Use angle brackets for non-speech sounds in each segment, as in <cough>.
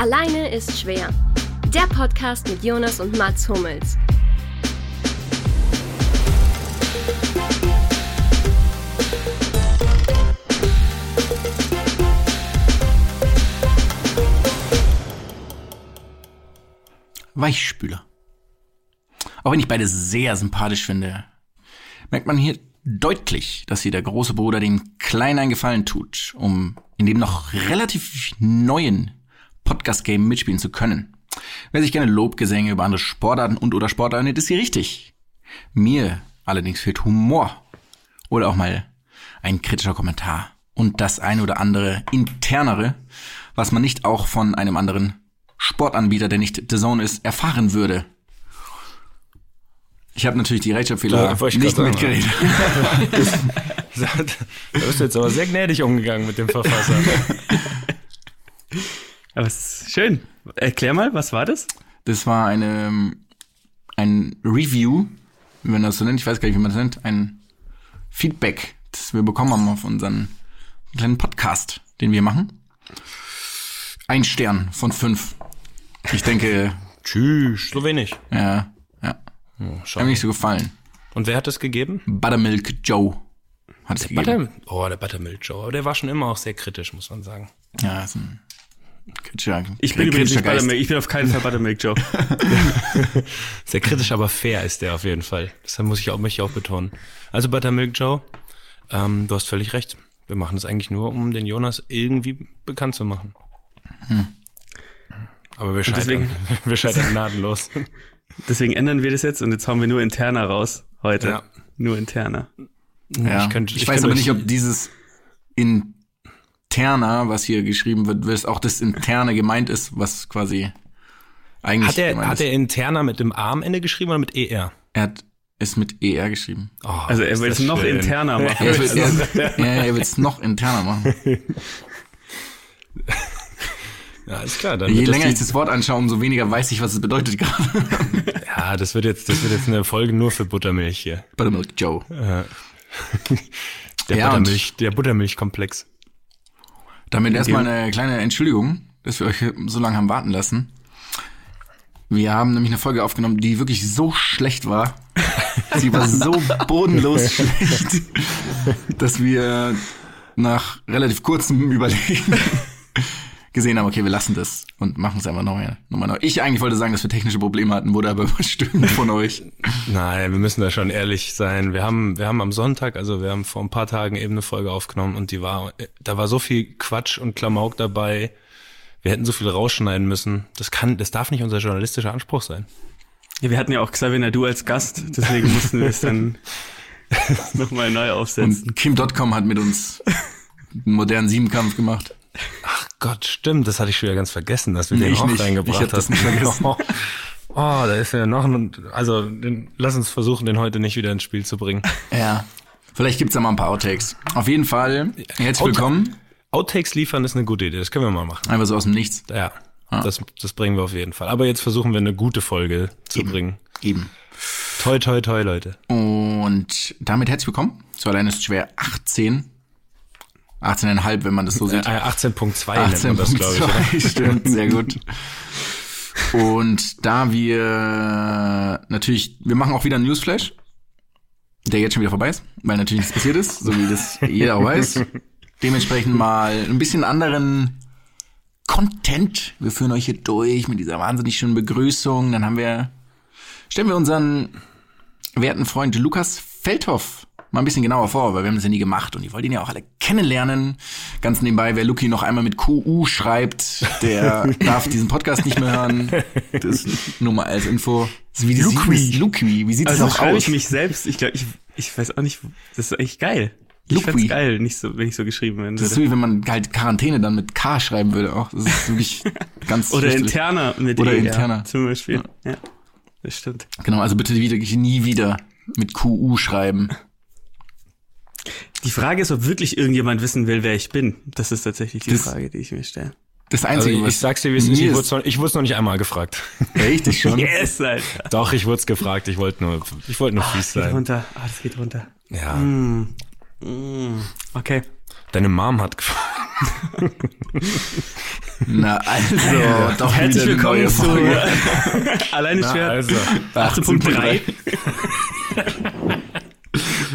Alleine ist schwer. Der Podcast mit Jonas und Mats Hummels. Weichspüler. Auch wenn ich beide sehr sympathisch finde, merkt man hier deutlich, dass hier der große Bruder dem Kleinen einen Gefallen tut, um in dem noch relativ neuen Podcast-Game mitspielen zu können. Wer sich gerne Lobgesänge über andere Sportarten und oder Sportarten nennt, ist hier richtig. Mir allerdings fehlt Humor oder auch mal ein kritischer Kommentar und das eine oder andere internere, was man nicht auch von einem anderen Sportanbieter, der nicht The Zone ist, erfahren würde. Ich habe natürlich die Rechtschreibfehler Da nicht mitgeredet. <laughs> Da bist du jetzt aber sehr gnädig umgegangen mit dem Verfasser. <laughs> Aber es ist schön. Erklär mal, was war das? Das war eine, ein Review, wie man das so nennt, ich weiß gar nicht, wie man das nennt, ein Feedback, das wir bekommen haben auf unseren kleinen Podcast, den wir machen. Ein Stern von fünf. Ich denke, <laughs> Tschüss. So wenig. ja, ja, Oh, hat mir nicht so gefallen. Und wer hat das gegeben? Buttermilk Joe hat es gegeben. Butter oh, der Buttermilk Joe. Aber der war schon immer auch sehr kritisch, muss man sagen. Ja, ist ein kritischer, Ich bin übrigens nicht Buttermilk. Ich bin auf keinen Fall Buttermilk Joe. <laughs> Sehr kritisch, aber fair ist der auf jeden Fall. Das muss ich auch, möchte ich auch betonen. Also Buttermilk Joe, ähm, du hast völlig recht. Wir machen das eigentlich nur, um den Jonas irgendwie bekannt zu machen. Aber wir scheitern, deswegen- <laughs> wir scheitern gnadenlos. Deswegen ändern wir das jetzt und jetzt hauen wir nur interner raus heute. Ja. Nur interner. Ja. Ich könnte- ich, ich weiß könnte aber nicht, ob dieses interner, was hier geschrieben wird, was auch das interne gemeint ist, was quasi eigentlich Hat er, gemeint hat ist. er interner mit dem A am Ende geschrieben oder mit ER? Er hat es mit ER geschrieben. Oh, Also er will es noch schön. interner machen. Er will er, <laughs> ja, er will es noch interner machen. Ja, ist klar. Dann Je länger ich das Wort anschaue, umso weniger weiß ich, was es bedeutet gerade. <laughs> Ja, das wird jetzt, das wird jetzt eine Folge nur für Buttermilch hier. Buttermilk Joe. <laughs> Der Ja, Buttermilch, der Buttermilchkomplex. Damit erstmal eine kleine Entschuldigung, dass wir euch so lange haben warten lassen. Wir haben nämlich eine Folge aufgenommen, die wirklich so schlecht war. <laughs> Sie war so bodenlos schlecht, dass wir nach relativ kurzem <laughs> Überlegen gesehen haben, okay, wir lassen das und machen es einfach nochmal noch mal neu. Ich eigentlich wollte sagen, dass wir technische Probleme hatten, wurde aber <laughs> überstimmt von euch. Nein, wir müssen da schon ehrlich sein. Wir haben, wir haben am Sonntag, also wir haben vor ein paar Tagen eben eine Folge aufgenommen und die war, da war so viel Quatsch und Klamauk dabei. Wir hätten so viel rausschneiden müssen. Das kann, das darf nicht unser journalistischer Anspruch sein. Ja, wir hatten ja auch Xavier Nadu als Gast, deswegen mussten wir es dann <laughs> nochmal neu aufsetzen. Und Kim.com hat mit uns einen modernen Siebenkampf gemacht. Ach Gott, stimmt, das hatte ich schon wieder ganz vergessen, dass wir Nee, den auch nicht. reingebracht Ich das hast. nicht vergessen. <laughs> Oh, da ist ja noch ein, also den, lass uns versuchen, den heute nicht wieder ins Spiel zu bringen. Ja. Vielleicht gibt's da mal ein paar Outtakes. Auf jeden Fall, herzlich willkommen. Outtakes liefern ist eine gute Idee, das können wir mal machen. Einfach so aus dem Nichts. Ja, das, das bringen wir auf jeden Fall. Aber jetzt versuchen wir eine gute Folge zu bringen. Eben. Toi, toi, toi, Leute. Und damit herzlich willkommen zu Allein ist schwer 18. 18,5, wenn man das so Äh, sieht. 18.2 nennt man das, glaube ich. oder? 18,2, <laughs> stimmt, sehr <laughs> gut. Und da wir natürlich, wir machen auch wieder einen Newsflash, der jetzt schon wieder vorbei ist, weil natürlich nichts passiert ist, so wie das jeder auch weiß. Dementsprechend mal ein bisschen anderen Content. Wir führen euch hier durch mit dieser wahnsinnig schönen Begrüßung. Dann haben wir, stellen wir unseren werten Freund Lukas Feldhoff mal ein bisschen genauer vor, weil wir haben das ja nie gemacht und ihr wollt ihn ja auch alle kennenlernen. Ganz nebenbei, wer Luki noch einmal mit QU schreibt, der <laughs> darf diesen Podcast nicht mehr hören. Das <laughs> nur mal als Info. Ist wie Luki. Luki, wie sieht Also das auch schreibe aus? ich mich selbst, ich glaube, ich, ich weiß auch nicht, das ist eigentlich geil. Ich Luki. find's geil, nicht so, wenn ich so geschrieben werden das ist wie wenn man halt Quarantäne dann mit K schreiben würde auch. Das ist wirklich <laughs> ganz Oder fürchterlich. interner mit Oder E, interner. Ja, zum Beispiel. Ja. das stimmt. Genau, also bitte wieder, nie wieder mit QU schreiben. Die Frage ist, ob wirklich irgendjemand wissen will, wer ich bin. Das ist tatsächlich die Das- Frage, die ich mir stelle. Das Also Einzige, ich, was ich sag's dir, wie es ist. mir Ich wurde noch, ich wurd's noch nicht einmal gefragt. richtig <laughs> schon. Yes, Alter. Doch, ich wurde gefragt. Ich wollte nur, ich wollte nur fies Geht sein. runter. Ah, das geht runter. Ja. Mm, Okay. Deine Mom hat gefragt. <laughs> Na, also, doch Herzlich willkommen zu. <laughs> Alleine schwer. also, 18.3.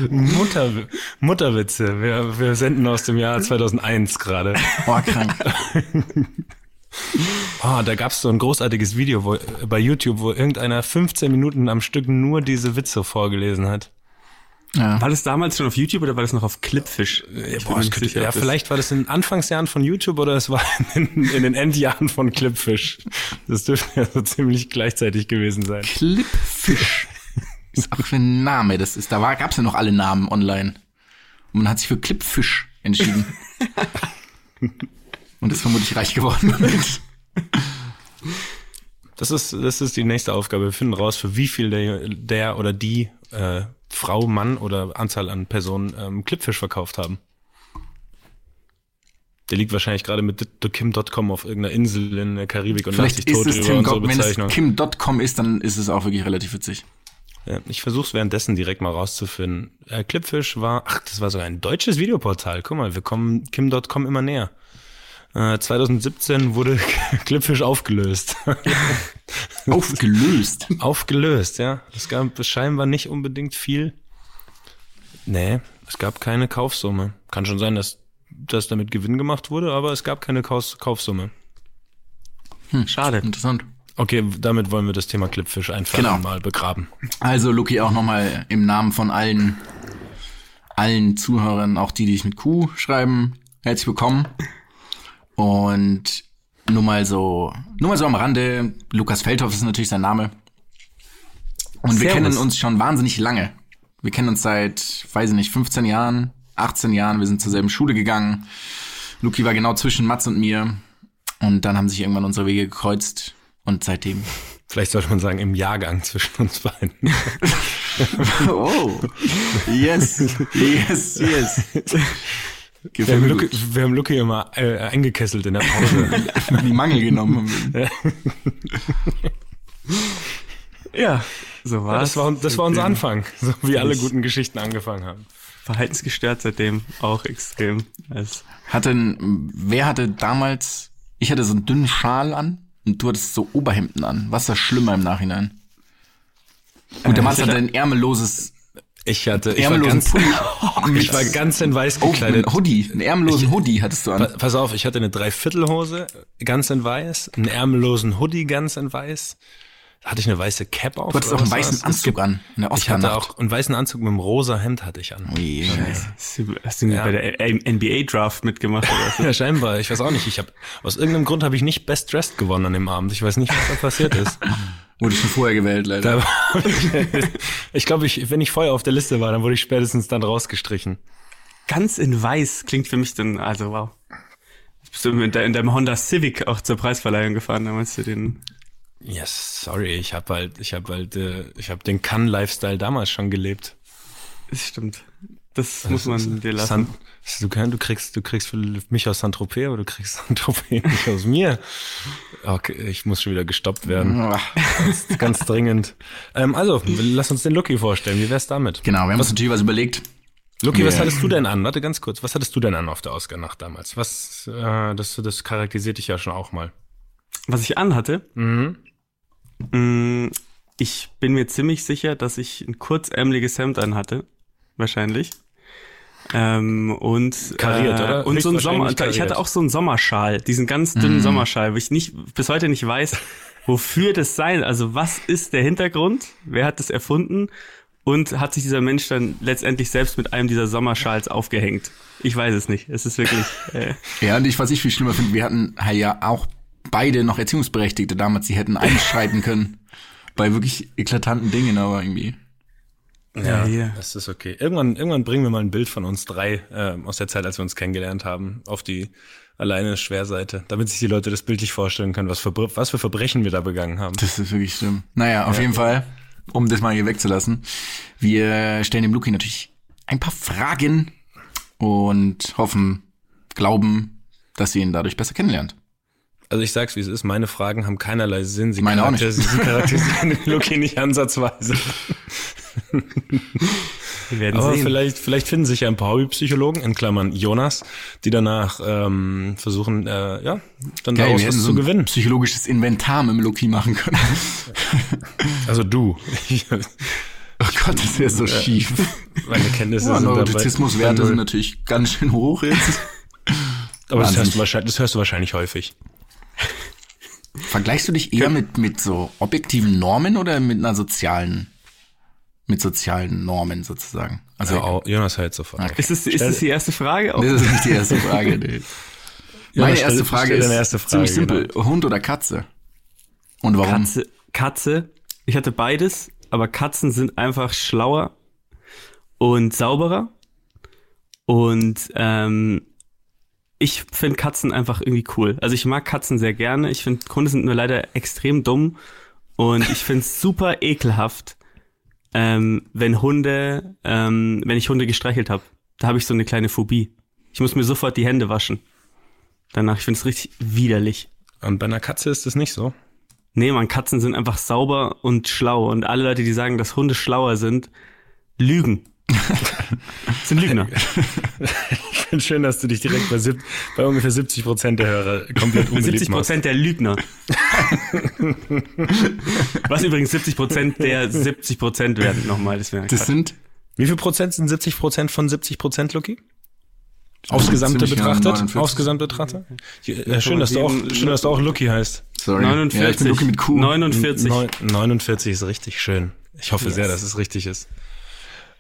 Mutter, Mutterwitze. Wir, wir senden aus dem Jahr 2001 gerade. Oh, krank. Oh, <laughs> da gab's so ein großartiges Video wo, bei YouTube, wo irgendeiner 15 Minuten am Stück nur diese Witze vorgelesen hat. Ja. War das damals schon auf YouTube oder war das noch auf Clipfish? Bin Boah, es könnte, sicher, ja, vielleicht war das in den Anfangsjahren von YouTube oder es war in, in den Endjahren von Clipfish. Das dürfte ja so ziemlich gleichzeitig gewesen sein. Clipfish. Ist auch für ein Name. Das ist, da war, gab's ja noch alle Namen online. Und man hat sich für Clipfish entschieden. <laughs> Und ist vermutlich reich geworden damit. Das ist, das ist die nächste Aufgabe. Wir finden raus, für wie viel der, der oder die äh, Frau, Mann oder Anzahl an Personen ähm, Clipfish verkauft haben. Der liegt wahrscheinlich gerade mit thekim.com auf irgendeiner Insel in der Karibik und Vielleicht sich ist tot es über Tim unsere Gott, wenn es. Kim.com ist, dann ist es auch wirklich relativ witzig. Ich versuche es währenddessen direkt mal rauszufinden. Äh, Clipfish war, ach, das war sogar ein deutsches Videoportal. Guck mal, wir kommen Kim.com immer näher. Äh, 2017 wurde <laughs> Clipfish aufgelöst. <laughs> Aufgelöst. aufgelöst, ja. Es gab scheinbar nicht unbedingt viel. Nee, es gab keine Kaufsumme. Kann schon sein, dass, dass damit Gewinn gemacht wurde, aber es gab keine Kaus Kaufsumme. Schade. Interessant. Okay, damit wollen wir das Thema Clipfish einfach Genau. mal begraben. Also, Luki, auch nochmal im Namen von allen, allen Zuhörern, auch die, die sich mit Q schreiben, herzlich willkommen. Und nur mal so, nur mal so am Rande, Lukas Feldhoff ist natürlich sein Name. Und wir Servus. kennen uns schon wahnsinnig lange. Wir kennen uns seit, weiß ich nicht, 15 Jahren, 18 Jahren. Wir sind zur selben Schule gegangen. Luki war genau zwischen Mats und mir. Und dann haben sich irgendwann unsere Wege gekreuzt. Und seitdem. Vielleicht sollte man sagen, im Jahrgang zwischen uns beiden. <laughs> Oh, yes, yes, yes. Wir haben gut. wir haben Luki immer äh, eingekesselt in der Pause. <laughs> Die Mangel genommen. <laughs> Ja, so war Ja, das war, das war unser Anfang, so wie alle guten Geschichten angefangen haben. Verhaltensgestört seitdem auch extrem. Hatte, ein- wer hatte damals, ich hatte so einen dünnen Schal an und du hattest so Oberhemden an. Was ist das schlimmer im Nachhinein? Gut, der Mann hatte ein ärmelloses, Ich hatte, ich war ganz, Pulli. <laughs> ich war ganz in weiß Oh, gekleidet. ein Hoodie, einen ärmellosen Hoodie hattest du an. Pa- Pass auf, ich hatte eine Dreiviertelhose ganz in weiß, einen ärmellosen Hoodie ganz in weiß. Hatte ich eine weiße Cap auf. Du hattest auch einen was weißen war's? Es Anzug an, in der Ich hatte auch einen weißen Anzug mit einem rosa Hemd hatte ich an. Hast du, hast du Ja. bei der NBA-Draft mitgemacht oder so? <laughs> Ja, scheinbar. Ich weiß auch nicht. Ich hab, aus irgendeinem Grund habe ich nicht Best Dressed gewonnen an dem Abend. Ich weiß nicht, was da passiert ist. <laughs> Wurde schon vorher gewählt, leider. <laughs> Ich glaube, ich, wenn ich vorher auf der Liste war, dann wurde ich spätestens dann rausgestrichen. Ganz in weiß klingt für mich dann, also wow. Bist du in deinem Honda Civic auch zur Preisverleihung gefahren, damals du den. Yes, sorry, ich habe halt, ich habe halt, äh, ich habe den Kann-Lifestyle damals schon gelebt. Das stimmt. Das muss man dir lassen. San, du, kann, du kriegst, du kriegst mich aus Saint-Tropez, aber du kriegst <laughs> Saint-Tropez nicht aus mir. Okay, ich muss schon wieder gestoppt werden. Ganz, ganz dringend. Ähm, also, lass uns den Lucky vorstellen. Wie wär's damit? Genau, wir haben uns natürlich was überlegt. Lucky, was Ja. hattest du denn an? Warte ganz kurz. Was hattest du denn an auf der Oscar-Nacht damals? Was, äh, das, das charakterisiert dich ja schon auch mal. Was ich anhatte, Mhm. Mh, ich bin mir ziemlich sicher, dass ich ein kurzärmeliges Hemd anhatte. Wahrscheinlich. Ähm, und Kariert, äh, oder? Und so ein Sommer, ich kariert. hatte auch so einen Sommerschal, diesen ganz dünnen Sommerschal, wo ich nicht bis heute nicht weiß, wofür das sein. Also was ist der Hintergrund? Wer hat das erfunden? Und hat sich dieser Mensch dann letztendlich selbst mit einem dieser Sommerschals aufgehängt? Ich weiß es nicht. Es ist wirklich. Äh, Ja, und ich, was ich viel schlimmer finde, wir hatten ja auch beide noch Erziehungsberechtigte damals, die hätten einschreiten <laughs> können. Bei wirklich eklatanten Dingen, aber irgendwie. Ja, ja. das ist okay. Irgendwann, irgendwann bringen wir mal ein Bild von uns drei äh, aus der Zeit, als wir uns kennengelernt haben, auf die alleine Schwerseite, damit sich die Leute das bildlich vorstellen können, was für, was für Verbrechen wir da begangen haben. Das ist wirklich schlimm. Naja, auf jeden Fall, um das mal hier wegzulassen. Wir stellen dem Luki natürlich ein paar Fragen und hoffen, glauben, dass ihr ihn dadurch besser kennenlernt. Also ich sag's, wie es ist, meine Fragen haben keinerlei Sinn. Sie, Meine auch nicht. charakterisi- sie charakterisieren Lucky nicht ansatzweise. Wir werden Aber sehen. vielleicht, vielleicht finden sich ja ein paar Hobbypsychologen, in Klammern Jonas, die danach ähm, versuchen, äh, ja, dann Geil, daraus was so zu ein gewinnen. psychologisches Inventar mit dem Loki machen können. Also du. Oh Gott, das wäre so schief. Meine Kenntnisse Ja, sind dabei. Neurotizismuswerte sind natürlich ganz schön hoch jetzt. Aber das hörst, du wahrscheinlich, das hörst du wahrscheinlich häufig. Vergleichst du dich eher mit, mit so objektiven Normen oder mit einer sozialen, mit sozialen Normen sozusagen? Also, Ja, Jonas hört sofort. Okay. ist es, ist es die erste Frage? das ist nicht die erste Frage. Nee. <laughs> Meine stell- erste Frage ist erste Frage, ziemlich simpel. Hund oder Katze? Und warum? Katze, Katze. Ich hatte beides, aber Katzen sind einfach schlauer und sauberer. Und ähm, ich finde Katzen einfach irgendwie cool. Also ich mag Katzen sehr gerne. Ich finde Hunde sind nur leider extrem dumm. Und ich finde es <laughs> super ekelhaft, ähm, wenn Hunde, ähm, wenn ich Hunde gestreichelt habe. Da habe ich so eine kleine Phobie. Ich muss mir sofort die Hände waschen. Danach, ich finde es richtig widerlich. Und bei einer Katze ist das nicht so. Nee, man, Katzen sind einfach sauber und schlau. Und alle Leute, die sagen, dass Hunde schlauer sind, lügen. <laughs> sind Lügner. Ich finde schön, dass du dich direkt bei, sieb, bei ungefähr 70 Prozent der Hörer komplett unbeliebt 70 machst. Prozent der Lügner. <laughs> Was übrigens 70 Prozent der 70 Prozent werden nochmal. Das Das sind Wie viel Prozent sind 70 Prozent von 70 Prozent, Lucky? Aufs Gesamte betrachtet? 49. Aufs Gesamte betrachtet? Ja, schön, dass du auch, schön, dass du auch Lucky heißt. sorry. 49. Ja, ich bin Luki mit Q. 49. Neun- 49 ist richtig schön. Ich hoffe sehr, dass es richtig ist.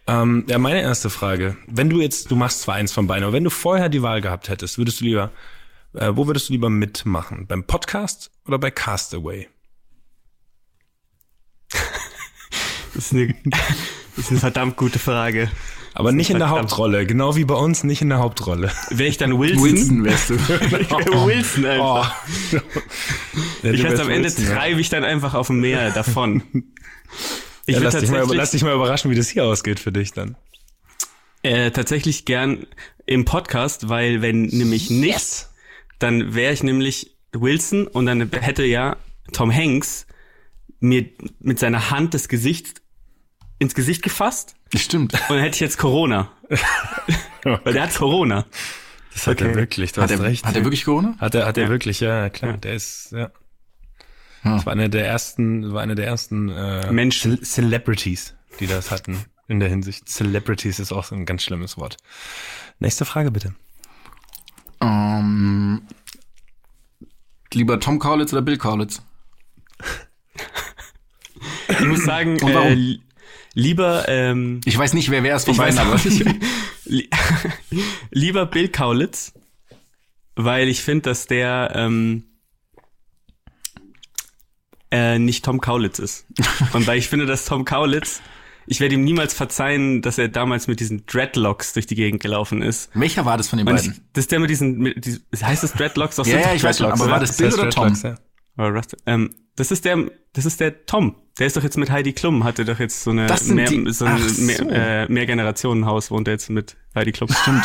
Ähm, ja, meine erste Frage. Wenn du jetzt, du machst zwar eins von beiden, aber wenn du vorher die Wahl gehabt hättest, würdest du lieber, äh, wo würdest du lieber mitmachen? Beim Podcast oder bei Castaway? <laughs> Das ist eine, das ist eine verdammt gute Frage. Aber nicht in der. Hauptrolle, genau wie bei uns, nicht in der Hauptrolle. Wäre ich dann Wilson? Wilson wärst du. <laughs> Ich wär Wilson einfach. <laughs> Ja, ich wärst am Ende Wilson, ja. treibe ich dann einfach auf dem Meer davon. Ich Ja, lass, dich mal, lass dich mal überraschen, wie das hier ausgeht für dich dann. Äh, tatsächlich gern im Podcast, weil wenn nämlich nicht, dann wäre ich nämlich Wilson und dann hätte ja Tom Hanks mir mit seiner Hand das Gesicht ins Gesicht gefasst Stimmt. und dann hätte ich jetzt Corona. weil <laughs> der hat Corona. Das hat er Okay. wirklich, du Hat hast er, recht. hat er wirklich Corona? Hat er, hat er Ja. wirklich, ja, klar. Der ist, ja. Ja. Das war einer der ersten, war einer der ersten äh, Menschen. Ce- Celebrities, die das hatten in der Hinsicht. Celebrities ist auch so ein ganz schlimmes Wort. Nächste Frage bitte. Ähm, lieber Tom Kaulitz oder Bill Kaulitz? Ich muss sagen, Und warum? äh, li- lieber ähm, Ich weiß nicht, wer wer ist von beiden, aber <laughs> <laughs> Lieber Bill Kaulitz, weil ich finde, dass der ähm, äh, nicht Tom Kaulitz ist. Und weil ich finde, dass Tom Kaulitz, ich werde ihm niemals verzeihen, dass er damals mit diesen Dreadlocks durch die Gegend gelaufen ist. welcher war das von den Und ich, beiden? das ist der mit diesen, mit, diesen heißt das Dreadlocks? Doch, Ja, sind ja, ich weiß schon, Dreadlocks, aber war das Bill heißt oder Tom? Dreadlocks, ja. Ähm, das ist der, das ist der Tom. Der ist doch jetzt mit Heidi Klum, hatte doch jetzt so eine Das mehr, die- so ein so. mehr, äh, Mehrgenerationenhaus wohnt er jetzt mit Heidi Klum. Stimmt.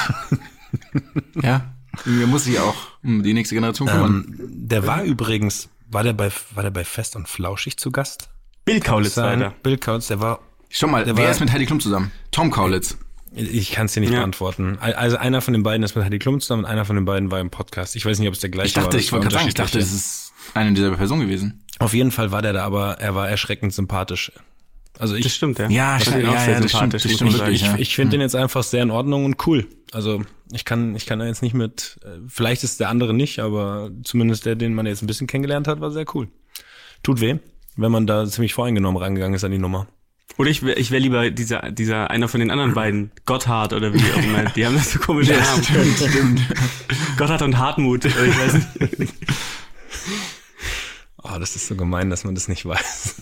ja. Mir muss sich auch um die nächste Generation kümmern. Ähm, der war übrigens, war der bei, war der bei Fest und Flauschig zu Gast? Bill Kaulitz Sein- weiter. Bill Kaulitz, der war, Schau mal, der wer war- ist mit Heidi Klum zusammen? Tom Kaulitz. ich kann es dir nicht Ja. beantworten. Also einer von den beiden ist mit Heidi Klum zusammen und einer von den beiden war im Podcast. Ich weiß nicht, ob es der gleiche Ich dachte, war. ich wollte war gerade sagen, ich dachte, das unterschiedliche. ist eine dieser Person gewesen. Auf jeden Fall war der da, aber er war erschreckend sympathisch. Also ich, Das stimmt, ja. Ja, ja, sehr ja, das sympathisch, stimmt, das stimmt wirklich, ich, ja. ich finde den jetzt einfach sehr in Ordnung und cool. Also ich kann, ich kann da jetzt nicht mit, vielleicht ist der andere nicht, aber zumindest der, den man jetzt ein bisschen kennengelernt hat, war sehr cool. Tut weh, wenn man da ziemlich voreingenommen rangegangen ist an die Nummer. Oder ich wäre ich wär lieber dieser, dieser, einer von den anderen beiden. Gotthard oder wie auch immer. Die haben das so komische Namen. stimmt, stimmt. Gotthard und Hartmut. Ich weiß nicht. <laughs> Oh, das ist so gemein, dass man das nicht weiß.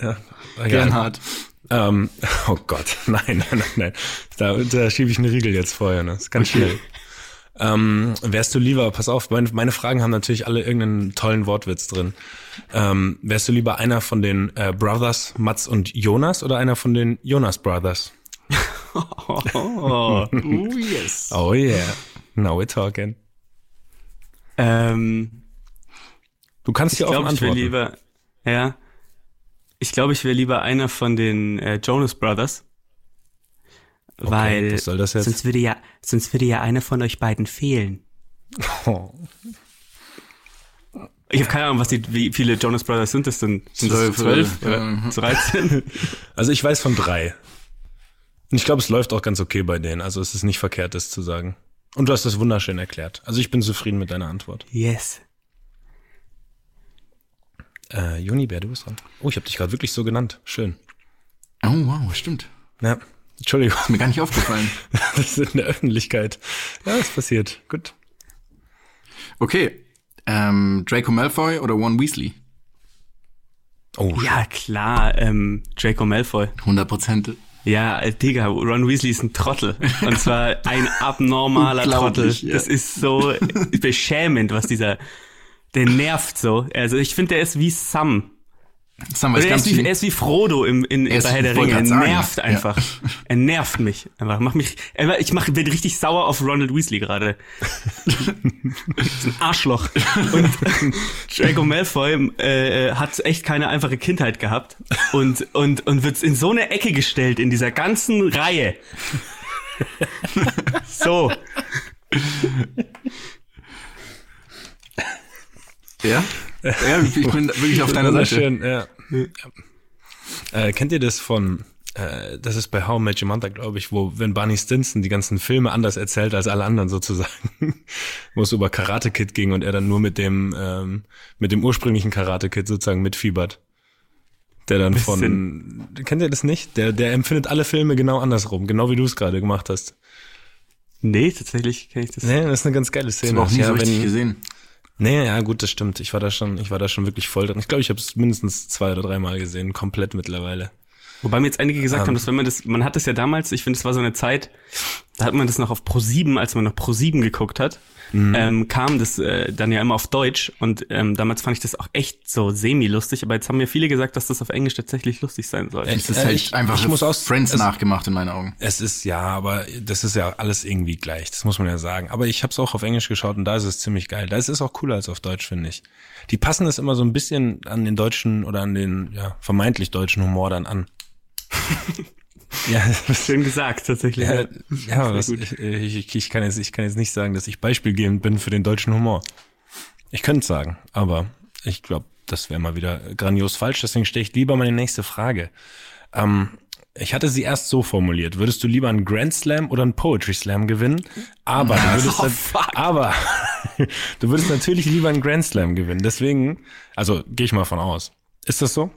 Ja. Gernhard. Ähm, oh Gott, <laughs> nein, nein, nein, nein. Da, da schiebe ich einen Riegel jetzt vorher, ne? Das ist ganz schnell. Ähm, wärst du lieber, pass auf, meine, meine Fragen haben natürlich alle irgendeinen tollen Wortwitz drin. Ähm, wärst du lieber einer von den äh, Brothers, Mats und Jonas oder einer von den Jonas Brothers? <laughs> Oh. Oh, yes. Oh yeah, now we're talking. Ähm, Du kannst hier offen glaube, ich antworten. lieber, ja. Ich glaube, ich wäre lieber einer von den äh, Jonas Brothers. weil das jetzt? sonst würde ja, sonst würde ja einer von euch beiden fehlen. Oh. Ich habe keine Ahnung, was die, wie viele Jonas Brothers sind das denn? Sind das Zwölf, oder? Ja. 13? <laughs> Also ich weiß von drei. Und ich glaube, es läuft auch ganz okay bei denen. Also es ist nicht verkehrt, das zu sagen. Und du hast das wunderschön erklärt. Also ich bin zufrieden mit deiner Antwort. yes. Äh, Junibär, du bist dran. Oh, ich habe dich gerade wirklich so genannt. Schön. Oh, wow, stimmt. Ja, Entschuldigung, Ist mir gar nicht aufgefallen. <laughs> das ist in der Öffentlichkeit. Ja, ist passiert. Gut. Okay. Ähm, Draco Malfoy oder Ron Weasley? Oh, Ja, klar, ähm, Draco Malfoy. 100 Prozent. Ja, Digga, Ron Weasley ist ein Trottel. Und zwar ein abnormaler <laughs> Trottel. Ja. Das ist so beschämend, was dieser, der nervt so. Also ich finde, der ist wie Sam. Sam er, ist wie, er ist wie Frodo im, in, in bei Herr der Ringe. Er grad sagen, nervt ja. einfach. Er nervt mich. Einfach. Mach mich, ich mach, bin richtig sauer auf Ronald Weasley gerade. Ein Arschloch. Und <laughs> Draco Malfoy äh, hat echt keine einfache Kindheit gehabt und, und, und wird in so eine Ecke gestellt in dieser ganzen Reihe. <laughs> so. Ja? Ja, ich bin <laughs> wirklich auf deiner Seite. Wunderschön, ja. ja. Äh, kennt ihr das von, äh, das ist bei How Met Your Mother, glaube ich, wo, wenn Barney Stinson die ganzen Filme anders erzählt als alle anderen sozusagen, <laughs> wo es über Karate Kid ging und er dann nur mit dem, ähm, mit dem ursprünglichen Karate Kid sozusagen mitfiebert. Der dann von, kennt ihr das nicht? Der, der empfindet alle Filme genau andersrum, genau wie du es gerade gemacht hast. Nee, tatsächlich kenne ich das. Nee, das ist eine ganz geile Ich Szene. habe auch nie Ja, so richtig wenn- gesehen. Nee, ja, gut, das stimmt. Ich war da schon, ich war da schon wirklich voll drin. Ich glaube, ich habe es mindestens zwei oder dreimal gesehen, komplett mittlerweile. Wobei mir jetzt einige gesagt Ähm. haben, dass wenn man das, man hat das ja damals, ich finde, es war so eine Zeit, da hat man das noch auf Pro 7, als man noch Pro 7 geguckt hat, Mhm. ähm, kam das äh, dann ja immer auf Deutsch und ähm, damals fand ich das auch echt so semi-lustig, aber jetzt haben mir viele gesagt, dass das auf Englisch tatsächlich lustig sein soll. Es ist Äh, halt ich- einfach ich muss auch- Friends es- nachgemacht in meinen Augen. Es ist ja, aber das ist ja alles irgendwie gleich. Das muss man ja sagen. Aber ich habe es auch auf Englisch geschaut und da ist es ziemlich geil. Da ist es auch cooler als auf Deutsch, finde ich. Die passen es immer so ein bisschen an den deutschen oder an den ja, vermeintlich deutschen Humor dann an. Ja, <laughs> Schön gesagt, tatsächlich. ja, ja. das, ich, ich, ich, kann jetzt, ich kann jetzt nicht sagen, dass ich beispielgebend bin für den deutschen Humor. Ich könnte es sagen, aber ich glaube, das wäre mal wieder grandios falsch. Deswegen stelle ich lieber meine nächste Frage. Ähm, ich hatte sie erst so formuliert. Würdest du lieber einen Grand Slam oder einen Poetry Slam gewinnen? Aber du <laughs> würdest, Oh, dann- fuck. aber <laughs> du würdest natürlich lieber einen Grand Slam gewinnen. Deswegen, also gehe ich mal von aus. Ist das so?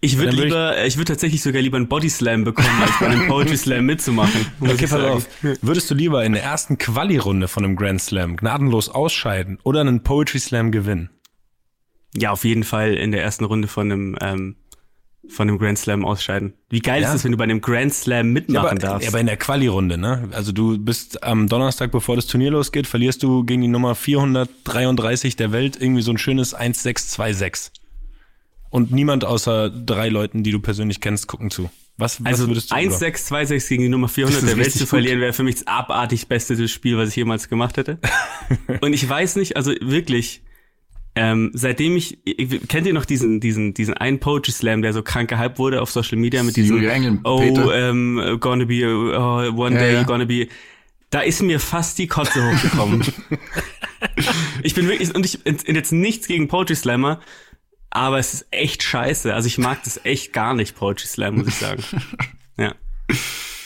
Ich würde Dann würd ich- lieber, ich würde tatsächlich sogar lieber einen Body Slam bekommen, als bei einem <laughs> Poetry Slam mitzumachen. Okay, pass auf. Würdest du lieber in der ersten Quali-Runde von einem Grand Slam gnadenlos ausscheiden oder einen Poetry Slam gewinnen? Ja, auf jeden Fall in der ersten Runde von einem, ähm, von einem Grand Slam ausscheiden. Wie geil Ja. ist es, wenn du bei einem Grand Slam mitmachen aber, darfst? aber in der Quali-Runde, ne? Also du bist am Donnerstag, bevor das Turnier losgeht, verlierst du gegen die Nummer 433 der Welt irgendwie so ein schönes 1-6-2-6. Und niemand außer drei Leuten, die du persönlich kennst, gucken zu. Was, was Also würdest du 1-6-2-6 gegen die Nummer 400 Das ist der Welt zu verlieren, wäre für mich das abartig beste Spiel, was ich jemals gemacht hätte. <laughs> Und ich weiß nicht, also wirklich, ähm, seitdem ich, kennt ihr noch diesen, diesen, diesen einen Poetry Slam, der so krank gehypt wurde auf Social Media mit diesem, Engel, oh, ähm, gonna be, oh, one Ja, day, ja. gonna be, da ist mir fast die Kotze hochgekommen. <laughs> ich bin wirklich, und ich, und jetzt nichts gegen Poetry Slammer, aber es ist echt scheiße. Also ich mag das echt gar nicht, Poetry Slam, muss ich sagen. <laughs> Ja.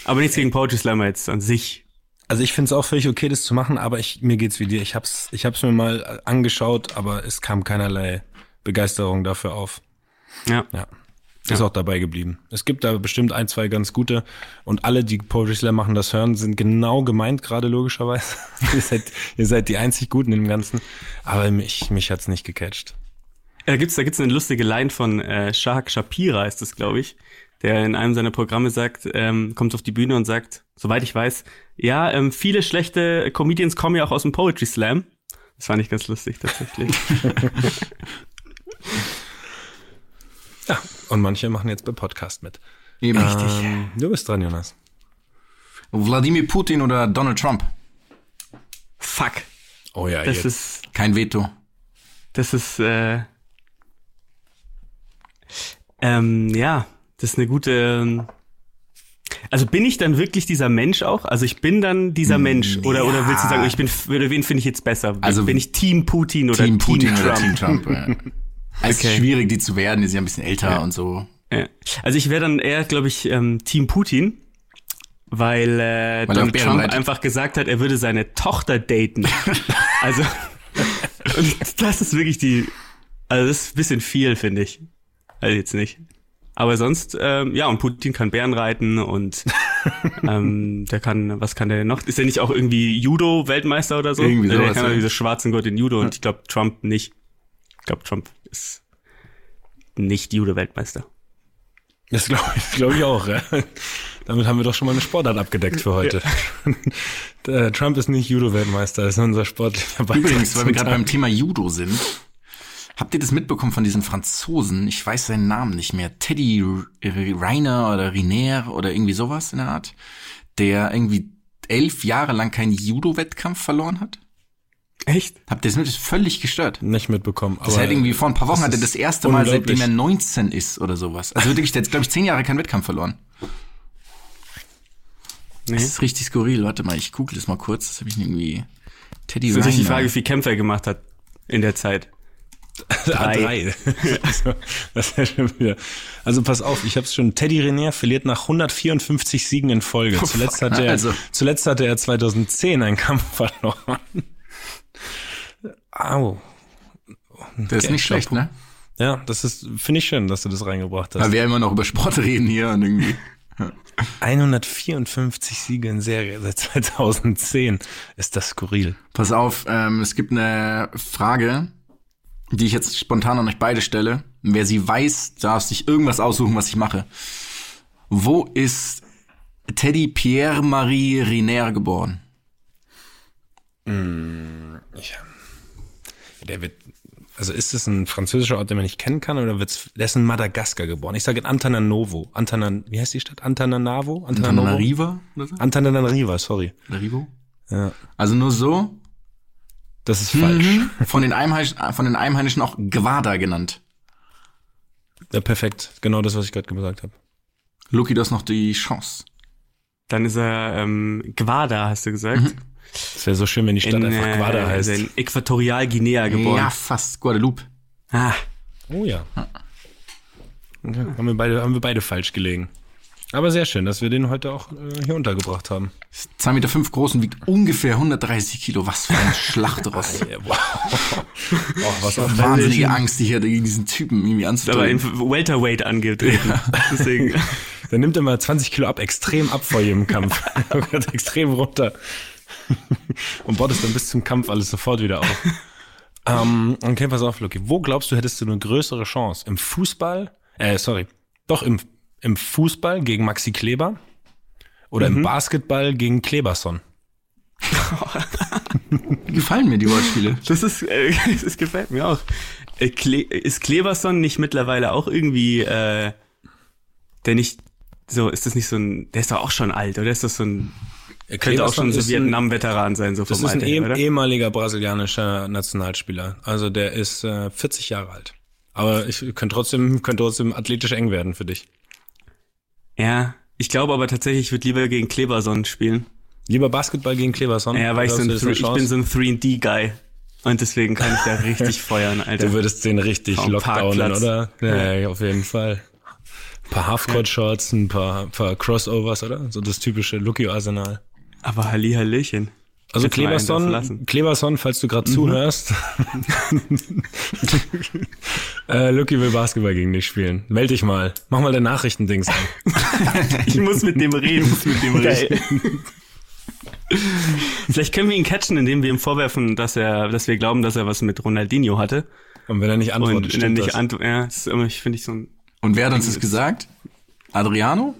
Aber nichts gegen Poetry Slammer jetzt an sich. Also ich finde es auch völlig okay, das zu machen, aber ich, mir geht's wie dir. Ich hab's, ich hab's mir mal angeschaut, aber es kam keinerlei Begeisterung dafür auf. Ja. Ja. Ist auch dabei geblieben. Es gibt da bestimmt ein, zwei ganz gute und alle, die Poetry Slam machen, das hören, sind genau gemeint, gerade logischerweise. <laughs> ihr, seid, ihr seid die einzig Guten im Ganzen. Aber mich, mich hat's nicht gecatcht. Da gibt's, da gibt's eine lustige Line von äh, Shahak Shapira, ist das, glaube ich, der in einem seiner Programme sagt, ähm, kommt auf die Bühne und sagt, soweit ich weiß, ja, ähm, viele schlechte Comedians kommen ja auch aus dem Poetry Slam. Das fand ich ganz lustig tatsächlich. <laughs> Ja. Und manche machen jetzt beim Podcast mit. Eben. Ähm, du bist dran, Jonas. Wladimir Putin oder Donald Trump? Fuck. Oh ja, Das jetzt. ist, Kein Veto. das ist, äh, ähm, ja, das ist eine gute, ähm, Also bin ich dann wirklich dieser Mensch auch? Also ich bin dann dieser Mensch oder oder willst du sagen, ich bin oder wen finde ich jetzt besser? Also bin ich Team Putin oder Team Putin Team oder Trump? Team Trump. ja. <laughs> Es ist Okay. schwierig, die zu werden. Die sind ja ein bisschen älter und so. Ja. Also ich wäre dann eher, glaube ich, ähm, Team Putin, weil, äh, er Donald Trump reitet. einfach gesagt hat, er würde seine Tochter daten. <laughs> also <laughs> und das ist wirklich die, also das ist ein bisschen viel, finde ich. Also jetzt nicht. Aber sonst, ähm, ja, und Putin kann Bären reiten und <laughs> ähm, der kann, was kann der denn noch? Ist er nicht auch irgendwie Judo-Weltmeister oder so? Irgendwie der sowas, kann ja. ja. diese schwarzen Gurt in Judo und ich glaube Trump nicht. Ich glaube Trump ist nicht Judo-Weltmeister. Das glaube ich, glaub ich auch. Ja. Damit haben wir doch schon mal eine Sportart abgedeckt für heute. Der <laughs> Trump ist nicht Judo-Weltmeister, ist unser sportlicher Beitrag Übrigens, weil wir gerade beim Thema Judo sind. Habt ihr das mitbekommen von diesen Franzosen? Ich weiß seinen Namen nicht mehr. Teddy Reiner oder Riner oder irgendwie sowas in der Art. Der irgendwie elf Jahre lang keinen Judo-Wettkampf verloren hat. Echt? Habt ihr das mit? Das völlig gestört. nicht mitbekommen. Das hat irgendwie vor ein paar Wochen das hatte das erste Mal, seitdem er 19 ist oder sowas. Also wirklich, der hat, glaube ich, zehn Jahre keinen Wettkampf verloren. Nee. Das Das ist richtig skurril. Warte mal, ich google das mal kurz. Das habe ich irgendwie. Teddy ist natürlich die. Frage, wie viel Kämpfe er gemacht hat in der Zeit. <laughs> Ah, Drei. drei. <laughs> also. Also pass auf, ich habe es schon. Teddy Renier verliert nach 154 Siegen in Folge. <laughs> Zuletzt hatte er, Also. zuletzt hatte er 2010 einen Kampf verloren. Au. Das ist nicht schlecht, ne? Ja, das ist, finde ich schön, dass du das reingebracht hast. Weil wir immer noch über Sport reden hier und irgendwie. 154 Siege in Serie seit 2010. Ist das skurril. Pass auf, ähm, es gibt eine Frage, die ich jetzt spontan an euch beide stelle. Wer sie weiß, darf sich irgendwas aussuchen, was ich mache. Wo ist Teddy Pierre-Marie Riner geboren? Der wird, also ist es ein französischer Ort, den man nicht kennen kann, oder wird's, der ist in Madagaskar geboren. Ich sage in Antananarivo. Antanan, wie heißt die Stadt? Antananarivo? Antananarivo? Antananariva? Antananarivo, sorry. Antananarivo? Ja. Also nur so Das ist falsch. <laughs> von den Einheimischen, von den Einheimischen auch Gwada genannt. Ja, perfekt. Genau das, was ich gerade gesagt habe. Luki, du hast noch die Chance. Dann ist er ähm, Guada, hast du gesagt. Es wäre so schön, wenn die Stadt einfach äh, Quada heißt. ist er in Äquatorialguinea geboren. Ja, fast. Guadeloupe. Ah, Oh ja. Okay, haben, wir beide, haben wir beide falsch gelegen. Aber sehr schön, dass wir den heute auch äh, hier untergebracht haben. 2,5 Meter fünf groß und wiegt ungefähr 130 Kilo. Was für ein Schlachtross. <laughs> Wow. <laughs> oh, was auch Wahnsinnige Angst, die hier gegen diesen Typen irgendwie aber in anzutreten. Welterweight angetreten. <laughs> Deswegen. Der nimmt immer 20 Kilo ab, extrem ab vor jedem Kampf. Extrem runter. Und baut es dann bis zum Kampf alles sofort wieder auf. ähm, okay, pass auf, Lucky. Wo glaubst du, hättest du eine größere Chance? Im Fußball? Äh, sorry. Doch, im, im Fußball gegen Maxi Kleber? Oder im Basketball gegen Kleberson? <laughs> Gefallen mir die Wortspiele. Das ist, äh, <laughs> das gefällt mir auch. Äh, Kle ist Kleberson nicht mittlerweile auch irgendwie, äh, der nicht, so, ist das nicht so ein, der ist doch auch schon alt, oder ist das so ein, könnte auch schon so ist ein- Vietnam-Veteran sein, so Das vom ist ein Alter, oder? ehemaliger brasilianischer Nationalspieler. Also der ist äh, 40 Jahre alt. Aber ich könnte trotzdem, könnte trotzdem athletisch eng werden für dich. Ja, ich glaube aber tatsächlich, ich würde lieber gegen Kleberson spielen. Lieber Basketball gegen Kleberson. Ja, weil ich, so ein, eine ich bin so ein 3D-Guy. Und deswegen kann ich da richtig <laughs> feuern, Alter. Du würdest den richtig Vom lockdownen, oder? Ja, ja, auf jeden Fall. Ein paar Halfcourt-Shorts, ein paar, paar Crossovers, oder? So das typische Lucky-Arsenal. aber Halli Hallöchen. Also Jetzt Kleberson. Kleberson, falls du gerade zuhörst. <laughs> äh, Lucky will Basketball gegen dich spielen. Meld dich mal. Mach mal dein Nachrichtendings an. <laughs> Ich muss mit dem reden. mit dem reden. Vielleicht können wir ihn catchen, indem wir ihm vorwerfen, dass er, dass wir glauben, dass er was mit Ronaldinho hatte. Und wenn er nicht antwortet, Und wenn er nicht antwortet, ja, das ist immer, ich finde ich so ein, Und wer hat uns das gesagt? Adriano?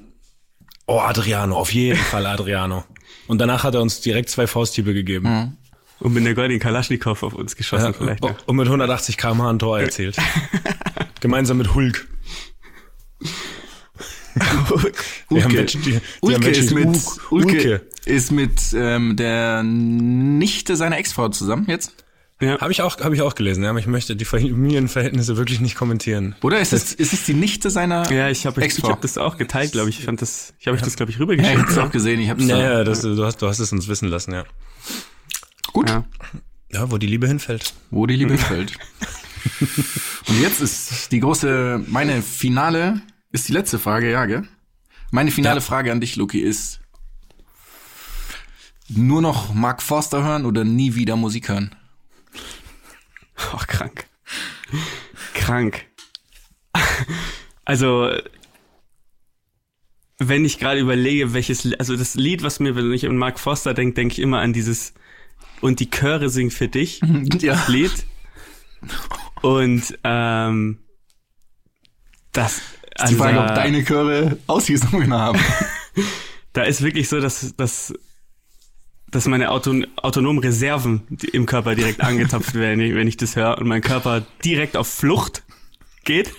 Oh, Adriano, auf jeden Fall Adriano. Und danach hat er uns direkt zwei Fausthiebe gegeben. und mit der goldenen Kalaschnikow auf uns geschossen Ja, vielleicht. oh, Ja. und mit 180 km/h ein Tor erzielt. <laughs> Gemeinsam mit Hulk. Die haben welche- die- die haben Ulke welche- ist mit, Ulke Ulke. ist mit ähm, der Nichte seiner Ex-Frau zusammen jetzt. Ja. Habe ich auch, habe ich auch gelesen, ja, aber ich möchte die Familienverhältnisse wirklich nicht kommentieren. Oder ist es, ist es die Nichte seiner Ja, ich habe ich, ich Ex-Frau? hab das auch geteilt, glaube ich. Ich fand das, ich habe ich das glaube ich Ja, ich rübergeschickt. hab's auch gesehen, ich hab's da. Naja, das, du hast, du hast es uns wissen lassen, ja. Gut, Ja. Ja, wo die Liebe hinfällt. wo die Liebe fällt. Und jetzt ist die große, meine finale, ist die letzte Frage, ja, gell? Meine finale Ja. Frage an dich, Luki, ist nur noch Mark Forster hören oder nie wieder Musik hören? <laughs> Oh, krank. krank. Also, wenn ich gerade überlege, welches, also das Lied, was mir, wenn ich an Mark Foster denke, denke ich immer an dieses und die Chöre singen für dich <laughs> ja. Lied. Und ähm, das, Die also Frage, da, ob deine Chöre Ausgesungen haben. <laughs> da ist wirklich so, dass, dass, dass meine Auton autonomen Reserven im Körper direkt <laughs> angetapft werden, wenn ich, das höre und mein Körper direkt auf Flucht geht.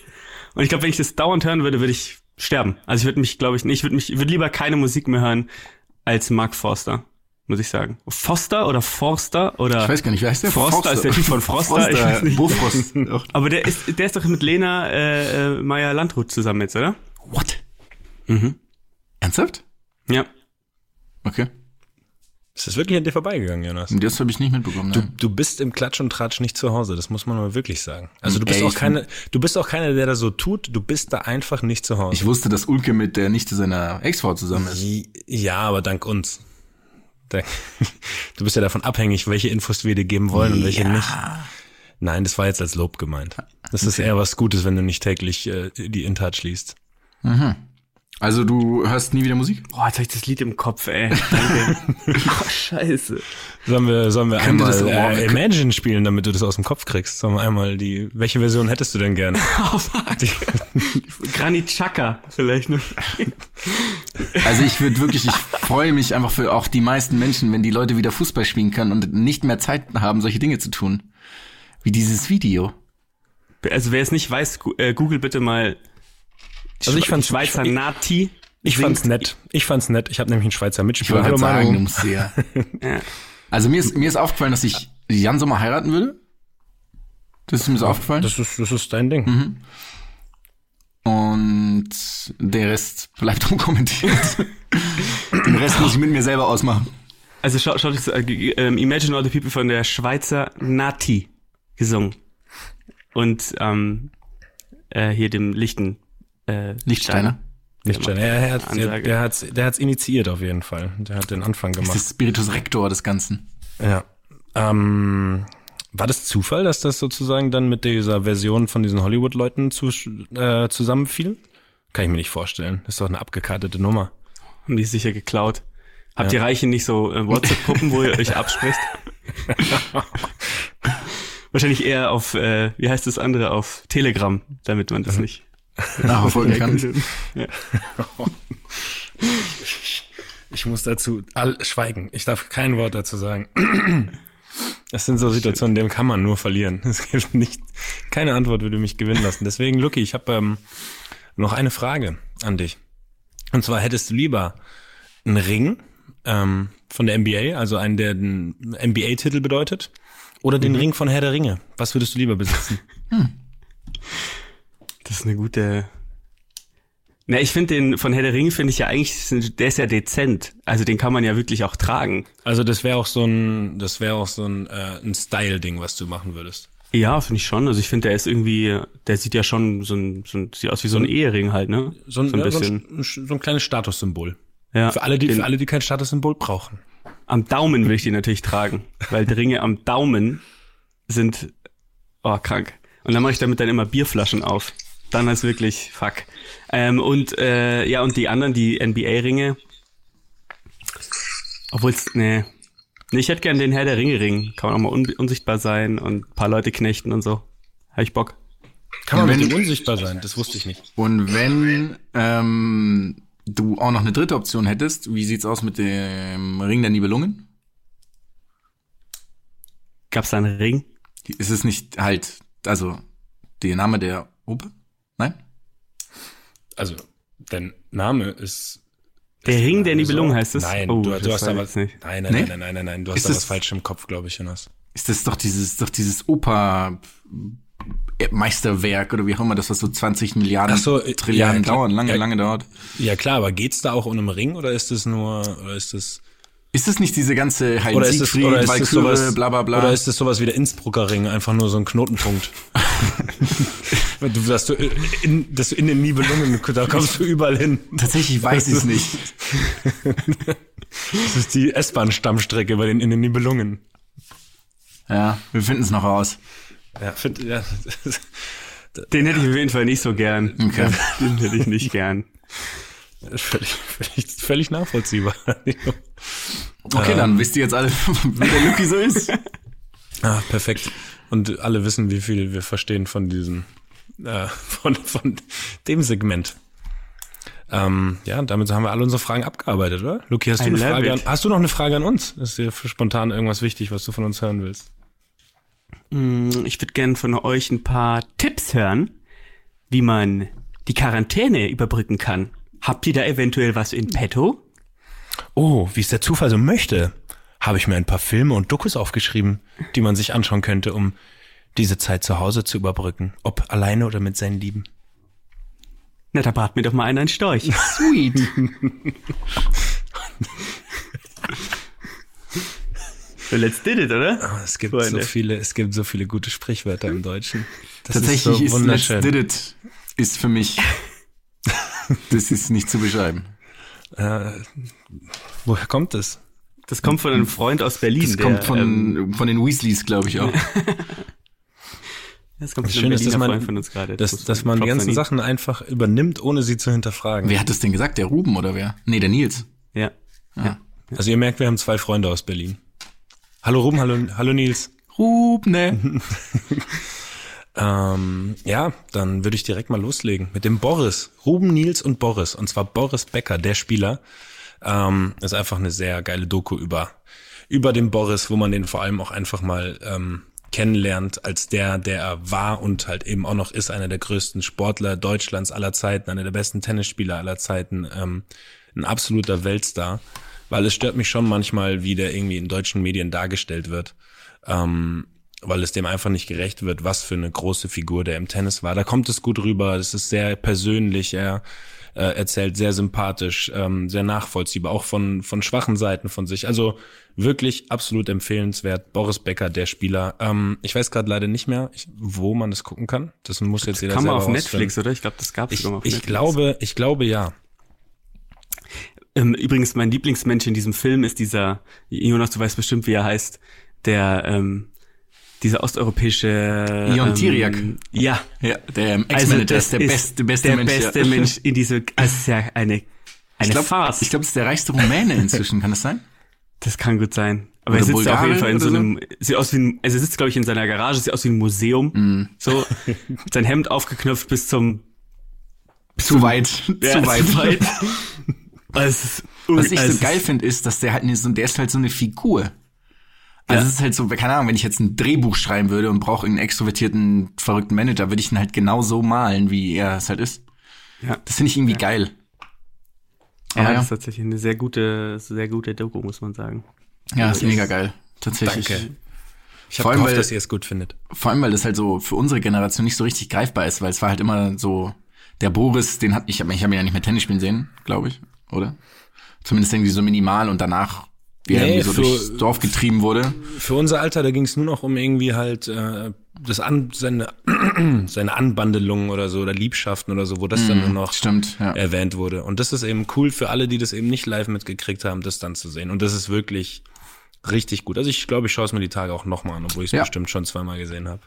Und ich glaube, wenn ich das dauernd hören würde, würde ich sterben. Also ich würde mich, glaube ich, nicht, ich würde mich, ich würde lieber keine Musik mehr hören als Mark Forster, muss ich sagen. Foster oder Forster oder Ich weiß gar nicht, wer heißt der? Froster ist der Typ von Froster. Ich weiß nicht. Bofrost. <laughs> Aber der ist, der ist doch mit Lena äh, äh, Meyer Landrut zusammen jetzt, oder? What? Mhm. Ernsthaft? Ja. Okay. Ist das wirklich an dir vorbeigegangen, Jonas? Das habe ich nicht mitbekommen. Du, du bist im Klatsch und Tratsch nicht zu Hause, das muss man mal wirklich sagen. Also du bist Ey, auch keine, du bist auch keiner, der das so tut, du bist da einfach nicht zu Hause. Ich wusste, dass Ulke mit der Nichte seiner Ex-Frau zusammen ist. ja, aber dank uns. <laughs> Du bist ja davon abhängig, welche Infos wir dir geben wollen und welche nicht. Nein, das war jetzt als Lob gemeint. Das ist eher was Gutes, wenn du nicht täglich äh, die InTouch liest. Also du hörst nie wieder Musik? Boah, jetzt hab ich das Lied im Kopf, ey. Danke. <laughs> oh, scheiße. Sollen wir, sollen wir einmal das- äh, Imagine spielen, damit du das aus dem Kopf kriegst? Sollen wir einmal die, welche Version hättest du denn gern? <laughs> Oh, fuck. Granit Xhaka vielleicht noch. Also ich würde wirklich, ich freue mich einfach für auch die meisten Menschen, wenn die Leute wieder Fußball spielen können und nicht mehr Zeit haben, solche Dinge zu tun. Wie dieses Video. Also wer es nicht weiß, äh, google bitte mal Also ich fand's- Schweizer ich- Nati. Ich singt- fand's nett. Ich fand's nett. Ich habe nämlich einen Schweizer Ich Mitspieler. wollte Hallo sagen, du musst sehr. Ja. Also mir ist, mir ist aufgefallen, dass ich Jan Sommer heiraten würde. Das ist mir so aufgefallen. Das ist, das ist dein Ding. Und der Rest bleibt <laughs> unkommentiert. <laughs> Den Rest muss ich mit mir selber ausmachen. Also schaut schau euch äh, g- ähm, Imagine All the People von der Schweizer Nati gesungen. Und ähm, äh, hier dem Lichten äh, Lichtsteiner. Nicht schon. Er, er hat, der, der hat's, der hat's initiiert auf jeden Fall. Der hat den Anfang Das gemacht. ist Spiritus Rector des Ganzen. Ja. Ähm, war das Zufall, dass das sozusagen dann mit dieser Version von diesen Hollywood-Leuten zu, äh, zusammenfiel? Kann ich mir nicht vorstellen. Das ist doch eine abgekartete Nummer. Haben die sicher geklaut. Habt ihr Reichen nicht so äh, WhatsApp-Gruppen, wo ihr euch abspricht? <laughs> Wahrscheinlich eher auf, äh, wie heißt das andere, auf Telegram, damit man das nicht <laughs> Nachverfolgen kann. Ja. <laughs> Ich muss dazu all schweigen. Ich darf kein Wort dazu sagen. <clears throat> Das sind so Situationen, in denen kann man nur verlieren. <laughs> Es gibt nicht, keine Antwort würde mich gewinnen lassen. Deswegen, Lucky, ich habe ähm, noch eine Frage an dich. Und zwar hättest du lieber einen Ring ähm, von der NBA, also einen, der den NBA-Titel bedeutet, oder den Ring von Herr der Ringe? Was würdest du lieber besitzen? Das ist eine gute. Na, ich finde den von Herr der Ringe finde ich ja eigentlich, der ist ja dezent. Also den kann man ja wirklich auch tragen. Also das wäre auch so ein, das wäre auch so ein, äh, ein Style-Ding, was du machen würdest. Ja, finde ich schon. Also ich finde, der ist irgendwie, der sieht ja schon so ein, so ein sieht aus wie so ein Ehering halt, ne? So ein, so ein ja, so bisschen. ein, so ein kleines Statussymbol. ja. Für alle, die, Den- für alle, die kein Statussymbol brauchen. Am Daumen will ich die natürlich tragen, weil die Ringe am Daumen sind, oh, krank. Und dann mache ich damit dann immer Bierflaschen auf. Dann ist wirklich fuck. Ähm, und äh, ja, und die anderen, die NBA-Ringe, obwohl es, nee. nee, ich hätte gern den Herr der Ringe-Ring. Kann man auch mal un unsichtbar sein und ein paar Leute knechten und so. Hab ich Bock. Kann man Wenn- mit dem unsichtbar sein? Das wusste ich nicht. Und wenn ähm, du auch noch eine dritte Option hättest, wie sieht's aus mit dem Ring der Nibelungen? Gab's da einen Ring? Ist es nicht halt, also der Name der Oper? Nein? Also, dein Name ist. Der Ring der so- Nibelungen heißt es? Nein, Oh, du, das du hast da was. Nein, nein, Nee? nein, nein, nein, nein, nein. Du hast Ist da was es- falsch im Kopf, glaube ich, Jonas. ist das doch dieses, doch dieses Oper Meisterwerk oder wie auch immer, das was so 20 Milliarden so, äh, Trilliarden ja, klar. dauern, lange, Ja. lange dauert. Ja klar, aber geht's da auch um einen Ring oder ist es nur, oder ist es, Ist es nicht diese ganze es, Siegfried, oder ist es Walküre, sowas, bla bla bla? oder ist es sowas wie der Innsbrucker Ring, einfach nur so ein Knotenpunkt? <laughs> du, dass du in, dass du in den Nibelungen, da kommst du überall hin. Tatsächlich weiß ich es nicht. <laughs> Das ist die S-Bahn-Stammstrecke bei den, in den Nibelungen. Ja, wir finden es noch raus. Ja, find, ja. Den hätte ich auf jeden Fall nicht so gern. Okay. <laughs> Den hätte ich nicht gern. Völlig, völlig, völlig nachvollziehbar. Okay, dann wisst ihr jetzt alle, <laughs> wie der Lucky so ist. <laughs> Ah, perfekt. Und alle wissen, wie viel wir verstehen von diesem, äh, von, von dem Segment. Ähm, ja, und damit haben wir alle unsere Fragen abgearbeitet, oder? Luki, hast du I eine Frage an, hast du noch eine Frage an uns? Ist dir für spontan irgendwas wichtig, was du von uns hören willst? Mm, Ich würde gern von euch ein paar Tipps hören, wie man die Quarantäne überbrücken kann. Habt ihr da eventuell was in petto? Oh, wie es der Zufall so möchte, habe ich mir ein paar Filme und Dokus aufgeschrieben, die man sich anschauen könnte, um diese Zeit zu Hause zu überbrücken. Ob alleine oder mit seinen Lieben. Na, da brat mir doch mal einer einen Storch. <laughs> Sweet. So, Let's did it, oder? Ah, Es gibt Freunde. so viele, es gibt so viele gute Sprichwörter im Deutschen. Das Tatsächlich ist, so Let's wunderschön. Did It ist für mich, das ist nicht zu beschreiben. Äh, woher kommt es? Das kommt von einem Freund aus Berlin. Das der, kommt von, ähm, von den Weasleys, glaube ich auch. <laughs> das kommt Das einem ist, dass man, von uns gerade. dass, dass man die ganzen. Sachen einfach übernimmt, ohne sie zu hinterfragen. Wer hat das denn gesagt? Der Ruben oder wer? Nee, der Nils. Ja. ja. Also ihr merkt, wir haben zwei Freunde aus Berlin. Hallo Ruben, hallo, hallo Nils. Rubne. <laughs> Ähm, ja, dann würde ich direkt mal loslegen mit dem Boris. Ruben, Nils und Boris. Und zwar Boris Becker, der Spieler. Ähm, ist einfach eine sehr geile Doku über, über den Boris, wo man den vor allem auch einfach mal ähm, kennenlernt als der, der er war und halt eben auch noch ist, einer der größten Sportler Deutschlands aller Zeiten, einer der besten Tennisspieler aller Zeiten, ähm, ein absoluter Weltstar. Weil es stört mich schon manchmal, wie der irgendwie in deutschen Medien dargestellt wird. Ähm, weil es dem einfach nicht gerecht wird, was für eine große Figur der im Tennis war. Da kommt es gut rüber, es ist sehr persönlich, er äh, erzählt sehr sympathisch, ähm, sehr nachvollziehbar, auch von, von schwachen Seiten von sich. Also wirklich absolut empfehlenswert. Boris Becker, der Spieler. Ähm, ich weiß gerade leider nicht mehr, ich, wo man das gucken kann. Das muss jetzt jeder Kann man selber auf rausfinden. Netflix, oder? Ich glaube, das gab es Ich, mal auf ich Netflix. glaube, ich glaube ja. Ähm, übrigens, mein Lieblingsmensch in diesem Film ist dieser, Jonas, du weißt bestimmt, wie er heißt, der, ähm, dieser osteuropäische... Ion ähm, Tiriak. Ja. Ja, der Also Ex-Manager das ist der ist beste, beste der Mensch. beste ja. Mensch in diese, also es ist ja eine, eine Ich glaube, Farce. ich glaub, das ist der reichste Rumäne inzwischen, kann das sein? Das kann gut sein. Aber Oder er sitzt da auf jeden Fall in so oder so? einem, sieht aus wie ein, also er sitzt, glaube ich, in seiner Garage, sieht aus wie ein Museum. Mhm. So, sein Hemd aufgeknöpft bis zum, Zu weit. <laughs> ja, zu weit. Zu weit. <laughs> Also, Was ich also so geil finde, ist, dass der halt, so, der ist halt so eine Figur. Also Ja. es ist halt so, keine Ahnung, wenn ich jetzt ein Drehbuch schreiben würde und brauche einen extrovertierten, verrückten Manager, würde ich ihn halt genau so malen, wie er es halt ist. Ja. Das finde ich irgendwie geil. Ja, Aber das ja. ist tatsächlich eine sehr gute, sehr gute Doku, muss man sagen. Ja, ist mega geil. Tatsächlich. Danke. Ich Vor habe allem, gehofft, weil- dass ihr es gut findet. Vor allem, weil das halt so für unsere Generation nicht so richtig greifbar ist, weil es war halt immer so, der Boris, den hat, ich habe ich hab ihn ja nicht mehr Tennis spielen sehen, glaube ich, oder? Zumindest irgendwie so minimal und danach, wie er Nee, irgendwie so für- durchs Dorf getrieben wurde. Für unser Alter, da ging es nur noch um irgendwie halt äh, das an, seine, <clears throat> seine Anbandelungen oder so oder Liebschaften oder so, wo das dann nur noch Stimmt, ja. erwähnt wurde. Und das ist eben cool für alle, die das eben nicht live mitgekriegt haben, das dann zu sehen. Und das ist wirklich richtig gut. Also ich glaube, ich schaue es mir die Tage auch nochmal an, obwohl ich es Ja. bestimmt schon zweimal gesehen habe.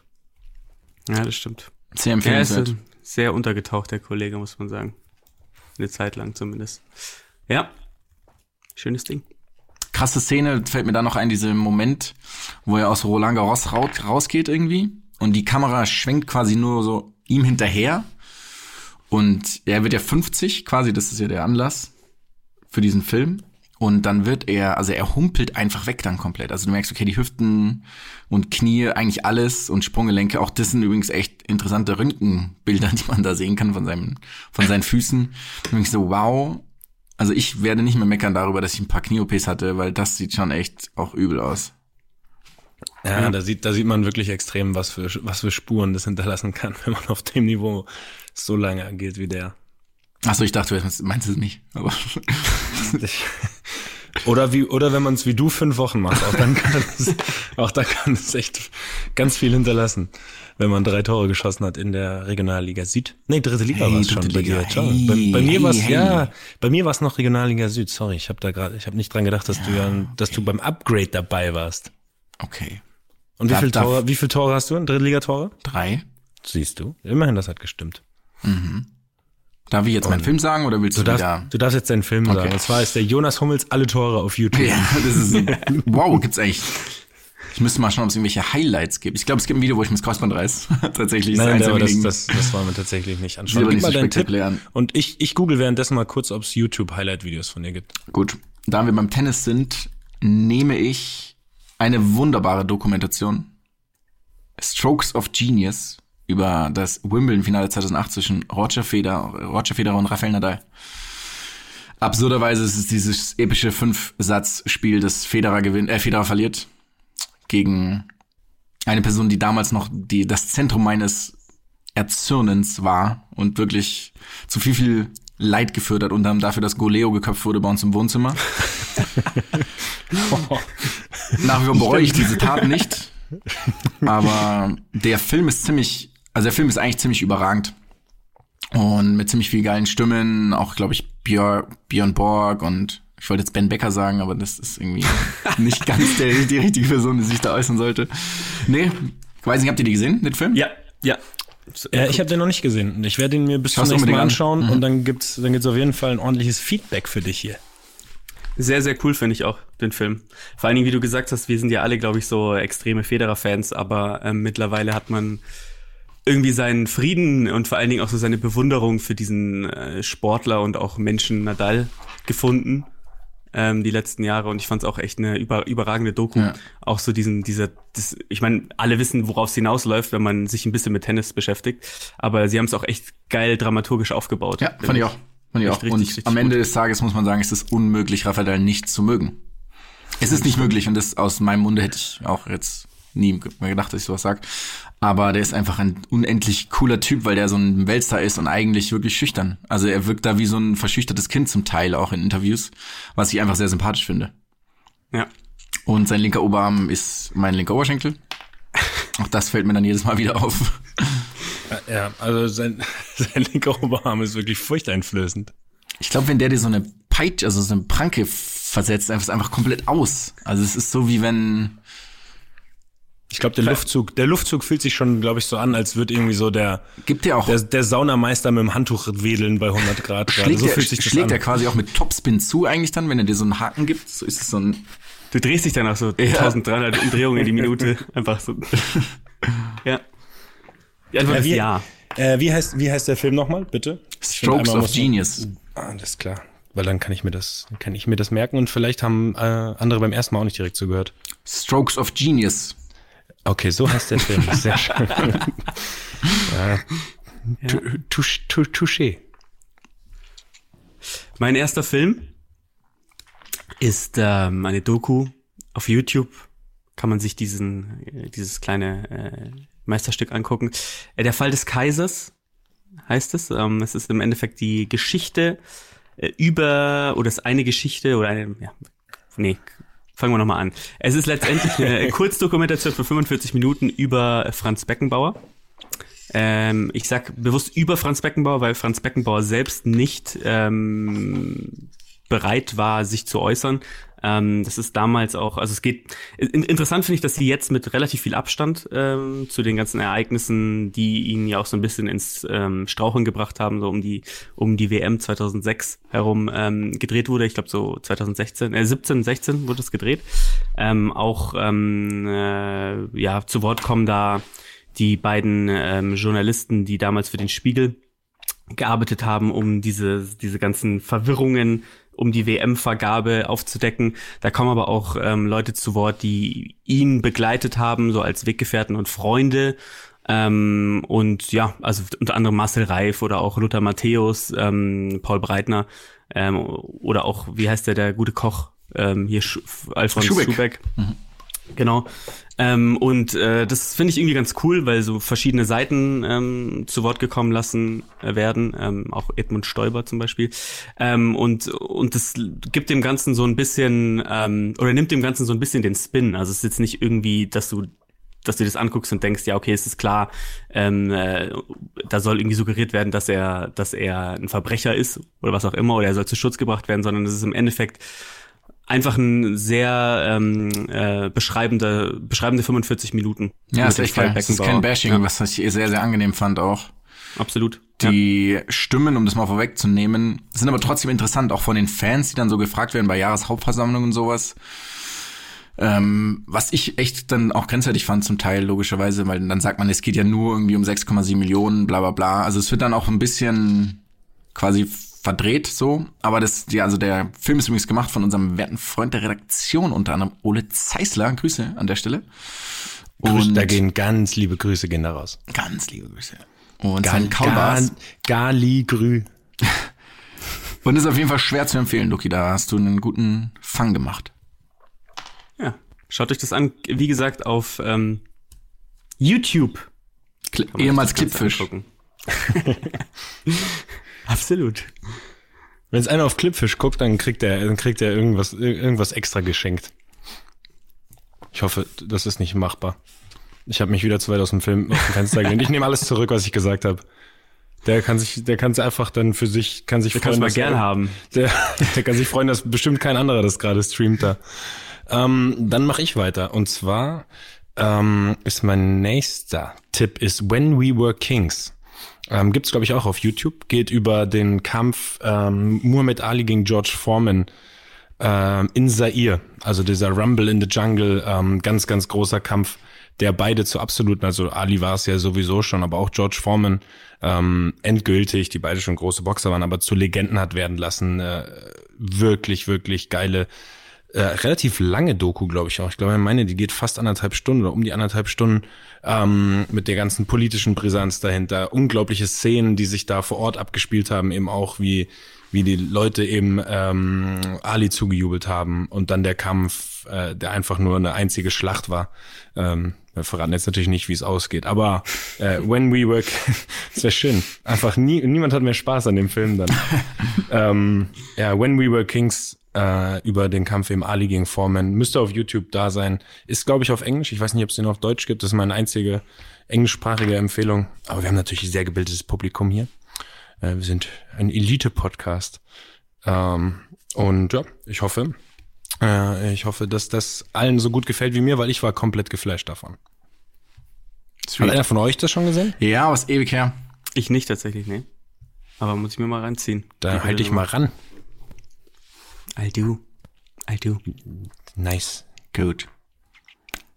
Ja, das stimmt. Sehr Er empfehlenswert. sehr untergetaucht, der Kollege, muss man sagen. Eine Zeit lang zumindest. Ja. Schönes Ding. Krasse Szene fällt mir da noch ein, dieser Moment, wo er aus Roland Garros raus, rausgeht irgendwie und die Kamera schwenkt quasi nur so ihm hinterher und er wird ja 50 quasi, das ist ja der Anlass für diesen Film und dann wird er, also er humpelt einfach weg dann komplett. Also du merkst, okay, die Hüften und Knie, eigentlich alles und Sprunggelenke, auch das sind übrigens echt interessante Röntgenbilder, <laughs> die man da sehen kann von seinem, von seinen Füßen. Und ich so, wow, also ich werde nicht mehr meckern darüber, dass ich ein paar Knie-OPs hatte, weil das sieht schon echt auch übel aus. Ja, Da, sieht, da sieht man wirklich extrem, was für, was für Spuren das hinterlassen kann, <laughs> wenn man auf dem Niveau so lange agiert wie der. Achso, ich dachte, du meinst es nicht. Aber <laughs> <laughs> oder wie, oder wenn man es wie du fünf Wochen macht, auch dann kann <laughs> es, auch da kann es echt ganz viel hinterlassen, wenn man drei Tore geschossen hat in der Regionalliga Süd. Nee, dritte Liga Hey, war es schon bei dir. Hey, bei, bei mir hey, war es hey. ja, bei mir war es noch Regionalliga Süd. Sorry, ich habe da gerade, ich habe nicht dran gedacht, dass du ja, dass du beim Upgrade dabei warst. okay. Und wie viele darf- Tore, wie viele Tore hast du in Drittligatore? Drei. Siehst du? Immerhin, das hat gestimmt. Darf ich jetzt meinen Film sagen oder willst du, Du darfst, wieder? du darfst jetzt deinen Film sagen. Und zwar ist der Jonas Hummels alle Tore auf YouTube. Ja, das ist <laughs> wow, gibt's eigentlich. Ich müsste mal schauen, ob es irgendwelche Highlights gibt. Ich glaube, es gibt ein Video, wo ich mir <laughs> das Kreuzband reiß. Tatsächlich. Nein, aber der das, das, das wollen wir tatsächlich nicht anschauen. Gib nicht mal so deinen Tipp. an. Und ich, ich google währenddessen mal kurz, ob es YouTube-Highlight-Videos von dir gibt. Gut. Da wir beim Tennis sind, nehme ich eine wunderbare Dokumentation. Strokes of Genius über das Wimbledon-Finale 2008 zwischen Roger Federer, Roger Federer und Rafael Nadal. Absurderweise ist es dieses epische Fünf-Satz-Spiel, das Federer gewinnt, äh, Federer verliert gegen eine Person, die damals noch die, das Zentrum meines Erzürnens war und wirklich zu viel, viel Leid geführt hat, unter anderem dafür, dass Goleo geköpft wurde bei uns im Wohnzimmer. <laughs> Nach wie vor bereue ich diese Tat nicht. Aber der Film ist ziemlich, also der Film ist eigentlich ziemlich überragend. Und mit ziemlich viel geilen Stimmen, auch, glaube ich, Björn, Björn Borg und ich wollte jetzt Ben Becker sagen, aber das ist irgendwie <laughs> nicht ganz der, die richtige Person, die sich da äußern sollte. Nee, weiß nicht, habt ihr die gesehen, den Film? Ja, ja. Ja, ich habe den noch nicht gesehen. Ich werde ihn mir bis zum nächsten Mal anschauen und dann gibt's, dann gibt's auf jeden Fall ein ordentliches Feedback für dich hier. Sehr, sehr cool finde ich auch den Film. Vor allen Dingen, wie du gesagt hast, wir sind ja alle, glaube ich, so extreme Federer-Fans, aber ähm, mittlerweile hat man irgendwie seinen Frieden und vor allen Dingen auch so seine Bewunderung für diesen äh, Sportler und auch Menschen Nadal gefunden ähm, die letzten Jahre und ich fand es auch echt eine über, überragende Doku. Ja. Auch so diesen, dieser, das, ich meine, alle wissen, worauf es hinausläuft, wenn man sich ein bisschen mit Tennis beschäftigt, aber sie haben es auch echt geil dramaturgisch aufgebaut. Ja, fand ich auch. Fand ich auch. richtig, Und richtig am gut. Ende des Tages muss man sagen, es ist unmöglich, Rafael nicht zu mögen. Es ist nicht möglich und das aus meinem Munde hätte ich auch jetzt nie mehr gedacht, dass ich sowas sag. Aber der ist einfach ein unendlich cooler Typ, weil der so ein Weltstar ist und eigentlich wirklich schüchtern. Also er wirkt da wie so ein verschüchtertes Kind zum Teil auch in Interviews, was ich einfach sehr sympathisch finde. Ja. Und sein linker Oberarm ist mein linker Oberschenkel. Auch das fällt mir dann jedes Mal wieder auf. Ja, also sein, <laughs> sein linker Oberarm ist wirklich furchteinflößend. Ich glaube, wenn der dir so eine Peitsche, also so eine Pranke versetzt, einfach ist einfach komplett aus. Also es ist so wie wenn Ich glaube, der Luftzug, der Luftzug fühlt sich schon, glaube ich, so an, als würde irgendwie so der, gibt der auch der, der Saunameister mit dem Handtuch wedeln bei 100 Grad. gerade. schlägt, so der, fühlt sich das schlägt an. er quasi auch mit Topspin zu eigentlich dann, wenn er dir so einen Haken gibt. So ist es so ein Du drehst dich dann auch so Ja. 1300 Umdrehungen die Minute. <laughs> Einfach so. Ja. Die Antwort Ja, ist wie, ja. Äh, wie heißt, wie heißt der Film nochmal, bitte? Strokes of Genius. Ah, alles klar. Weil dann kann ich mir das, kann ich mir das merken und vielleicht haben äh, andere beim ersten Mal auch nicht direkt zugehört. Strokes of Genius. Okay, so heißt der Film. <laughs> Sehr schön. ja. Touché. Mein erster Film ist ähm, eine Doku auf YouTube. Kann man sich diesen, äh, dieses kleine äh, Meisterstück angucken. Äh, der Fall des Kaisers heißt es. Ähm, es ist im Endeffekt die Geschichte äh, über, oder es ist eine Geschichte oder eine, ja, nee, fangen wir nochmal an. Es ist letztendlich eine <laughs> Kurzdokumentation für 45 Minuten über Franz Beckenbauer. Ähm, ich sag bewusst über Franz Beckenbauer, weil Franz Beckenbauer selbst nicht ähm, bereit war, sich zu äußern. Ähm, das ist damals auch, also es geht, in, interessant finde ich, dass sie jetzt mit relativ viel Abstand ähm, zu den ganzen Ereignissen, die ihn ja auch so ein bisschen ins ähm, Straucheln gebracht haben, so um die, um die WM 2006 herum ähm, gedreht wurde. Ich glaube so 2016, äh, 17, 16 wurde es gedreht. Ähm, auch ähm, äh, ja zu Wort kommen da die beiden ähm, Journalisten, die damals für den Spiegel gearbeitet haben, um diese, diese ganzen Verwirrungen um die WM-Vergabe aufzudecken. Da kommen aber auch ähm, Leute zu Wort, die ihn begleitet haben, so als Weggefährten und Freunde. Ähm, und ja, also unter anderem Marcel Reif oder auch Lothar Matthäus, ähm, Paul Breitner ähm, oder auch, wie heißt der, der gute Koch, ähm, hier Sch Alfons Schubeck. Schubeck. Genau. Ähm, und äh, das finde ich irgendwie ganz cool, weil so verschiedene Seiten ähm, zu Wort gekommen lassen äh, werden, ähm, auch Edmund Stoiber zum Beispiel. Ähm, und und das gibt dem Ganzen so ein bisschen ähm, oder nimmt dem Ganzen so ein bisschen den Spin. Also es ist jetzt nicht irgendwie, dass du dass du das anguckst und denkst, ja, okay, es ist klar, ähm, äh, da soll irgendwie suggeriert werden, dass er, dass er ein Verbrecher ist oder was auch immer, oder er soll zu Schutz gebracht werden, sondern es ist im Endeffekt einfach ein sehr ähm, äh, beschreibende, beschreibende 45 Minuten. Ja, ist echt geil. Das ist kein Bashing, Ja, was ich sehr, sehr angenehm fand auch. absolut. ja. Die Stimmen, um das mal vorwegzunehmen, sind aber trotzdem interessant, auch von den Fans, die dann so gefragt werden bei Jahreshauptversammlungen und sowas. Ähm, was ich echt dann auch grenzwertig fand zum Teil, logischerweise, weil dann sagt man, es geht ja nur irgendwie um 6,7 Millionen, bla bla bla. Also es wird dann auch ein bisschen quasi verdreht so. Aber das, ja, also der Film ist übrigens gemacht von unserem werten Freund der Redaktion, unter anderem Ole Zeisler. Grüße an der Stelle. Und da gehen ganz liebe Grüße gehen da raus. ganz liebe Grüße. Und sein Ga- Kaulbars. Gali Grü. <laughs> Und ist auf jeden Fall schwer zu empfehlen, Luki. Da hast du einen guten Fang gemacht. Ja, schaut euch das an. Wie gesagt, auf ähm, YouTube. Kli ehemals angucken. <laughs> <laughs> Absolut. Wenn es einer auf Clipfish guckt, dann kriegt er, dann kriegt er irgendwas, ir- irgendwas extra geschenkt. Ich hoffe, das ist nicht machbar. Ich habe mich wieder zu weit aus dem Film aus dem Fenster gelehnt. Ich nehme alles zurück, was ich gesagt habe. Der kann sich, der kann es einfach dann für sich, kann sich Wir können es mal gern er- haben. Der, der kann sich freuen, dass bestimmt kein anderer das gerade streamt da. Ähm, dann mache ich weiter. Und zwar ähm, ist mein nächster Tipp ist When We Were Kings. Ähm, gibt's glaube ich auch auf YouTube. Geht über den Kampf ähm, Muhammad Ali gegen George Foreman ähm, in Zaire. Also dieser Rumble in the Jungle, ähm, ganz ganz großer Kampf, der beide zu absoluten, also Ali war es ja sowieso schon, aber auch George Foreman ähm, endgültig, die beide schon große Boxer waren, aber zu Legenden hat werden lassen. Äh, wirklich wirklich geile äh, relativ lange Doku, glaube ich auch. Ich glaube, ich meine, die geht fast anderthalb Stunden oder um die anderthalb Stunden ähm, mit der ganzen politischen Brisanz dahinter. Unglaubliche Szenen, die sich da vor Ort abgespielt haben, eben auch wie wie die Leute eben ähm, Ali zugejubelt haben und dann der Kampf, äh, der einfach nur eine einzige Schlacht war. Ähm, wir verraten jetzt natürlich nicht, wie es ausgeht, aber äh, When We Were, <laughs> das wäre schön. Einfach nie, niemand hat mehr Spaß an dem Film dann. <laughs> ähm, ja, When We Were Kings äh, über den Kampf im Ali gegen Foreman müsste auf YouTube da sein. Ist glaube ich auf Englisch. Ich weiß nicht, ob es den auf Deutsch gibt. Das ist meine einzige englischsprachige Empfehlung. Aber wir haben natürlich ein sehr gebildetes Publikum hier. Äh, wir sind ein Elite-Podcast. Ähm, und ja, ich hoffe, äh, ich hoffe, dass das allen so gut gefällt wie mir, weil ich war komplett geflasht davon. Hat einer von euch das schon gesehen? Ja, was ewig her. Ich nicht tatsächlich, nee. Aber muss ich mir mal reinziehen. Da halte ich mal ran. I'll do. I'll do. Nice. Gut.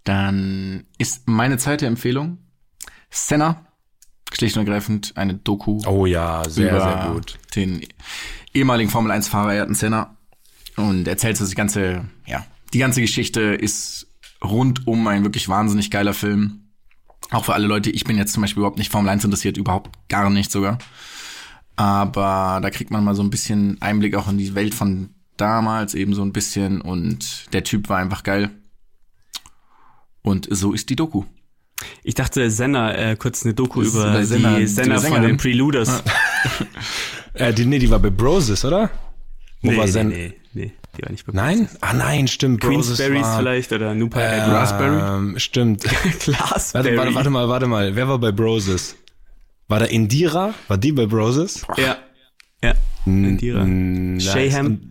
Dann ist meine zweite Empfehlung Senna. Schlicht und ergreifend eine Doku Oh ja, sehr, über sehr gut. den ehemaligen Formel 1 Fahrer Ayrton Senna und erzählt so die ganze, ja, die ganze Geschichte ist rund um ein wirklich wahnsinnig geiler Film. Auch für alle Leute, ich bin jetzt zum Beispiel überhaupt nicht Formel 1 interessiert, überhaupt gar nicht sogar. Aber da kriegt man mal so ein bisschen Einblick auch in die Welt von damals, eben so ein bisschen. Und der Typ war einfach geil. Und so ist die Doku. Ich dachte, Senna, äh, kurz eine Doku Das über Senna, die die Senna von den Preluders. <laughs> Äh, die, nee, die war bei Broses, oder? Wo war Zen? nee, nee, die war nicht bei Nein? Ah nein, stimmt. Queensberries war, vielleicht oder Nupa äh, Raspberry? Stimmt. <laughs> Glasberry. Warte, warte, warte mal, warte mal. Wer war bei Broses? War da Indira? War die bei Broses? Ja. Ja. Indira. Nice. Shayham.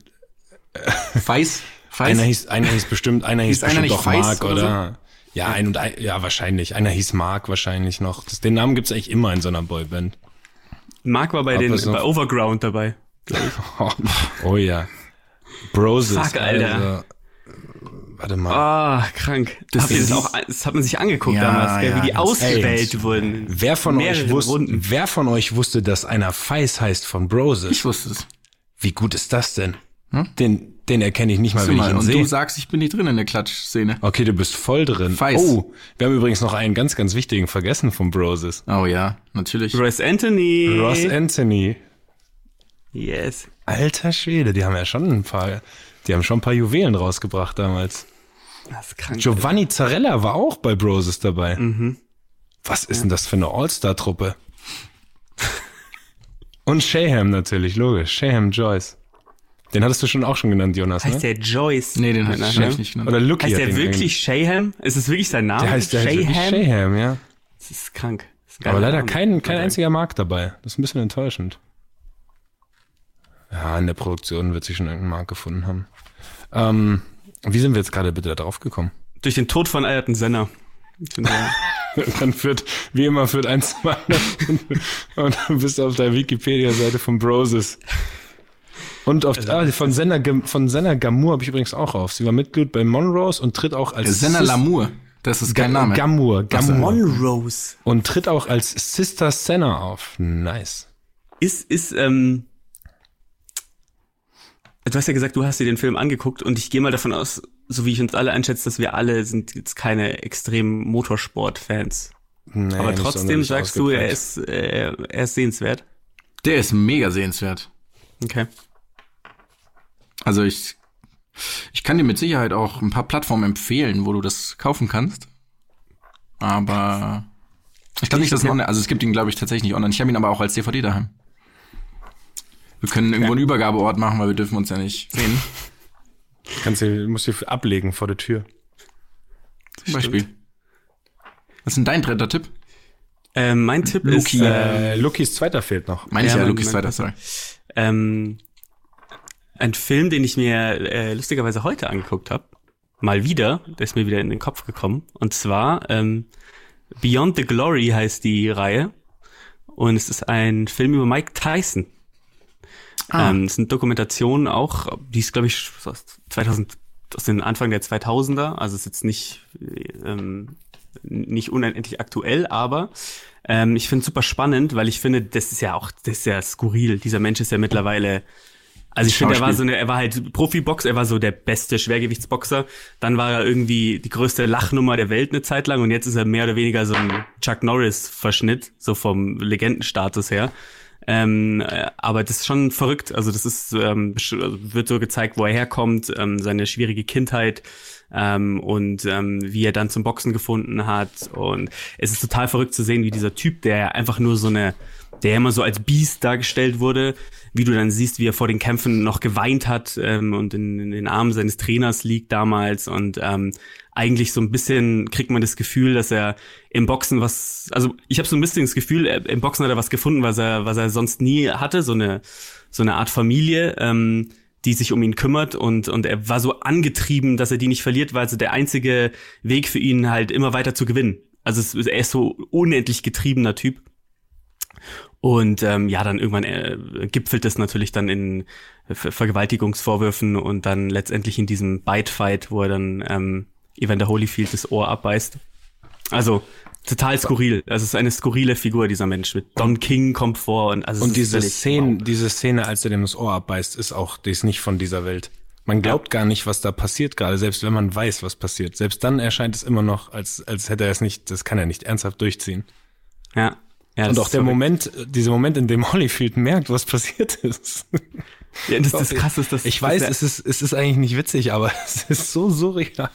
Feis? Feis? Einer hieß, einer hieß bestimmt, einer hieß Hieß einer bestimmt auch Feist Mark, oder oder? Ja, ein und ein, ja, wahrscheinlich. Einer hieß Mark wahrscheinlich noch. Das, den Namen gibt's eigentlich immer in so einer Boyband. Mark war bei Ob den es bei Overground dabei. Oh, <laughs> oh ja. Broses. Fuck, Alter. Also, warte mal. Ah, krank. Das, Habt ihr das, auch, das hat man sich angeguckt Ja, damals, gell, ja, wie die ausgewählt ey, wurden. Wer von, euch wusste, Runden. wer von euch wusste, dass einer Feis heißt von Broses? Ich wusste es. Wie gut ist das denn? Den, den erkenne ich nicht mal, Sieh wenn ich ihn und du sehe. sagst, ich bin nicht drin in der Klatschszene. Okay, du bist voll drin. Feis. Oh, wir haben übrigens noch einen ganz, ganz wichtigen vergessen von Broses. Oh ja, natürlich. Royce Anthony. Ross Anthony. Yes. Alter Schwede, die haben ja schon ein paar, die haben schon ein paar Juwelen rausgebracht damals. Das ist krank. Giovanni Zarella war auch bei Broses dabei. Mhm. Was ist denn das für eine All-Star-Truppe? <laughs> Und Shaham natürlich, logisch. Shaham Joyce. Den hattest du schon auch schon genannt, Jonas, Heißt ne? der Joyce? Nee, den Mit hab ich nicht genannt. Oder Lucky Heißt der wirklich Shaham? Ist es wirklich sein Name? Der heißt, der heißt wirklich Shaham? Shaham, ja. Das ist krank. Das ist Aber leider Name. kein, kein einziger Markt dabei. Das ist ein bisschen enttäuschend. Ja, in der Produktion wird sich schon irgendein Markt gefunden haben. Ähm, wie sind wir jetzt gerade bitte da drauf gekommen? Durch den Tod von Ayrton Senna. <laughs> Dann führt, wie immer, führt eins zum anderen. Und dann bist du auf der Wikipedia-Seite von Broses. Und auf, Also, ah, von Senna, von Senna Gamur habe ich übrigens auch auf. Sie war Mitglied bei Monrose und tritt auch als Senna Lamour. Das ist kein Name. Gamur, Gamur. Monrose. Und tritt auch als Sister Senna auf. Nice. Ist, ist, ähm, du hast ja gesagt, du hast dir den Film angeguckt und ich gehe mal davon aus, so wie ich uns alle einschätze, dass wir alle sind jetzt keine extremen Motorsport-Fans. Nee, Aber trotzdem sagst du, er ist, äh, er ist sehenswert. Der ist mega sehenswert. Okay. Also ich, ich kann dir mit Sicherheit auch ein paar Plattformen empfehlen, wo du das kaufen kannst. Aber ich glaube nicht, dass es online, also es gibt ihn, glaube ich, tatsächlich nicht online. Ich habe ihn aber auch als DVD daheim. Wir können irgendwo einen Übergabeort machen, weil wir dürfen uns ja nicht sehen. <laughs> Kannst du, musst du ablegen vor der Tür. Zum Beispiel. Was ist denn dein dritter Tipp? Ähm, mein Tipp Luki. ist, äh, Äh, Lukis zweiter fehlt noch. Meine ich Ja, ja, mein- Lukas mein zweiter, sorry. ähm, ein Film, den ich mir äh, lustigerweise heute angeguckt habe. Mal wieder, der ist mir wieder in den Kopf gekommen. Und zwar ähm, Beyond the Glory heißt die Reihe. Und es ist ein Film über Mike Tyson. Ah. Ähm, es ist eine Dokumentation auch, die ist, glaube ich, aus 2000, aus den Anfang der 2000er. Also ist jetzt nicht, ähm, nicht unendlich aktuell, aber ähm, ich finde es super spannend, weil ich finde, das ist ja auch, das ist ja skurril. Dieser Mensch ist ja mittlerweile also ich finde, er war so eine, er war halt Profibox, er war so der beste Schwergewichtsboxer. Dann war er irgendwie die größte Lachnummer der Welt eine Zeit lang und jetzt ist er mehr oder weniger so ein Chuck Norris Verschnitt, so vom Legendenstatus her. Ähm, äh, aber das ist schon verrückt. Also das ist ähm, also wird so gezeigt, wo er herkommt, ähm, seine schwierige Kindheit ähm, und ähm, wie er dann zum Boxen gefunden hat. Und es ist total verrückt zu sehen, wie dieser Typ, der einfach nur so eine, der immer so als Biest dargestellt wurde, wie du dann siehst, wie er vor den Kämpfen noch geweint hat ähm, und in, in den Armen seines Trainers liegt damals und ähm, eigentlich so ein bisschen kriegt man das Gefühl, dass er im Boxen was, also ich habe so ein bisschen das Gefühl, er, im Boxen hat er was gefunden, was er, was er sonst nie hatte, so eine so eine Art Familie, ähm, die sich um ihn kümmert und und er war so angetrieben, dass er die nicht verliert, weil so der einzige Weg für ihn halt immer weiter zu gewinnen. Also es, er ist so unendlich getriebener Typ. Und ähm, ja, dann irgendwann äh, gipfelt es natürlich dann in Ver Vergewaltigungsvorwürfen und dann letztendlich in diesem Bite-Fight, wo er dann ähm, Evander Holyfield das Ohr abbeißt. Also total skurril. Also es ist eine skurrile Figur, dieser Mensch. Mit Don King kommt vor und also Und diese Szene, diese Szene, als er dem das Ohr abbeißt, ist auch, die ist nicht von dieser Welt. Man glaubt gar nicht, was da passiert gerade, selbst wenn man weiß, was passiert. Selbst dann erscheint es immer noch, als, als hätte er es nicht, das kann er nicht ernsthaft durchziehen. Ja. Ja Und auch der. Moment, dieser Moment, in dem Holyfield merkt, was passiert ist. Ja, das, das krass ist, das. Ich weiß, das, es ist, es ist eigentlich nicht witzig, aber <laughs> es ist so surreal.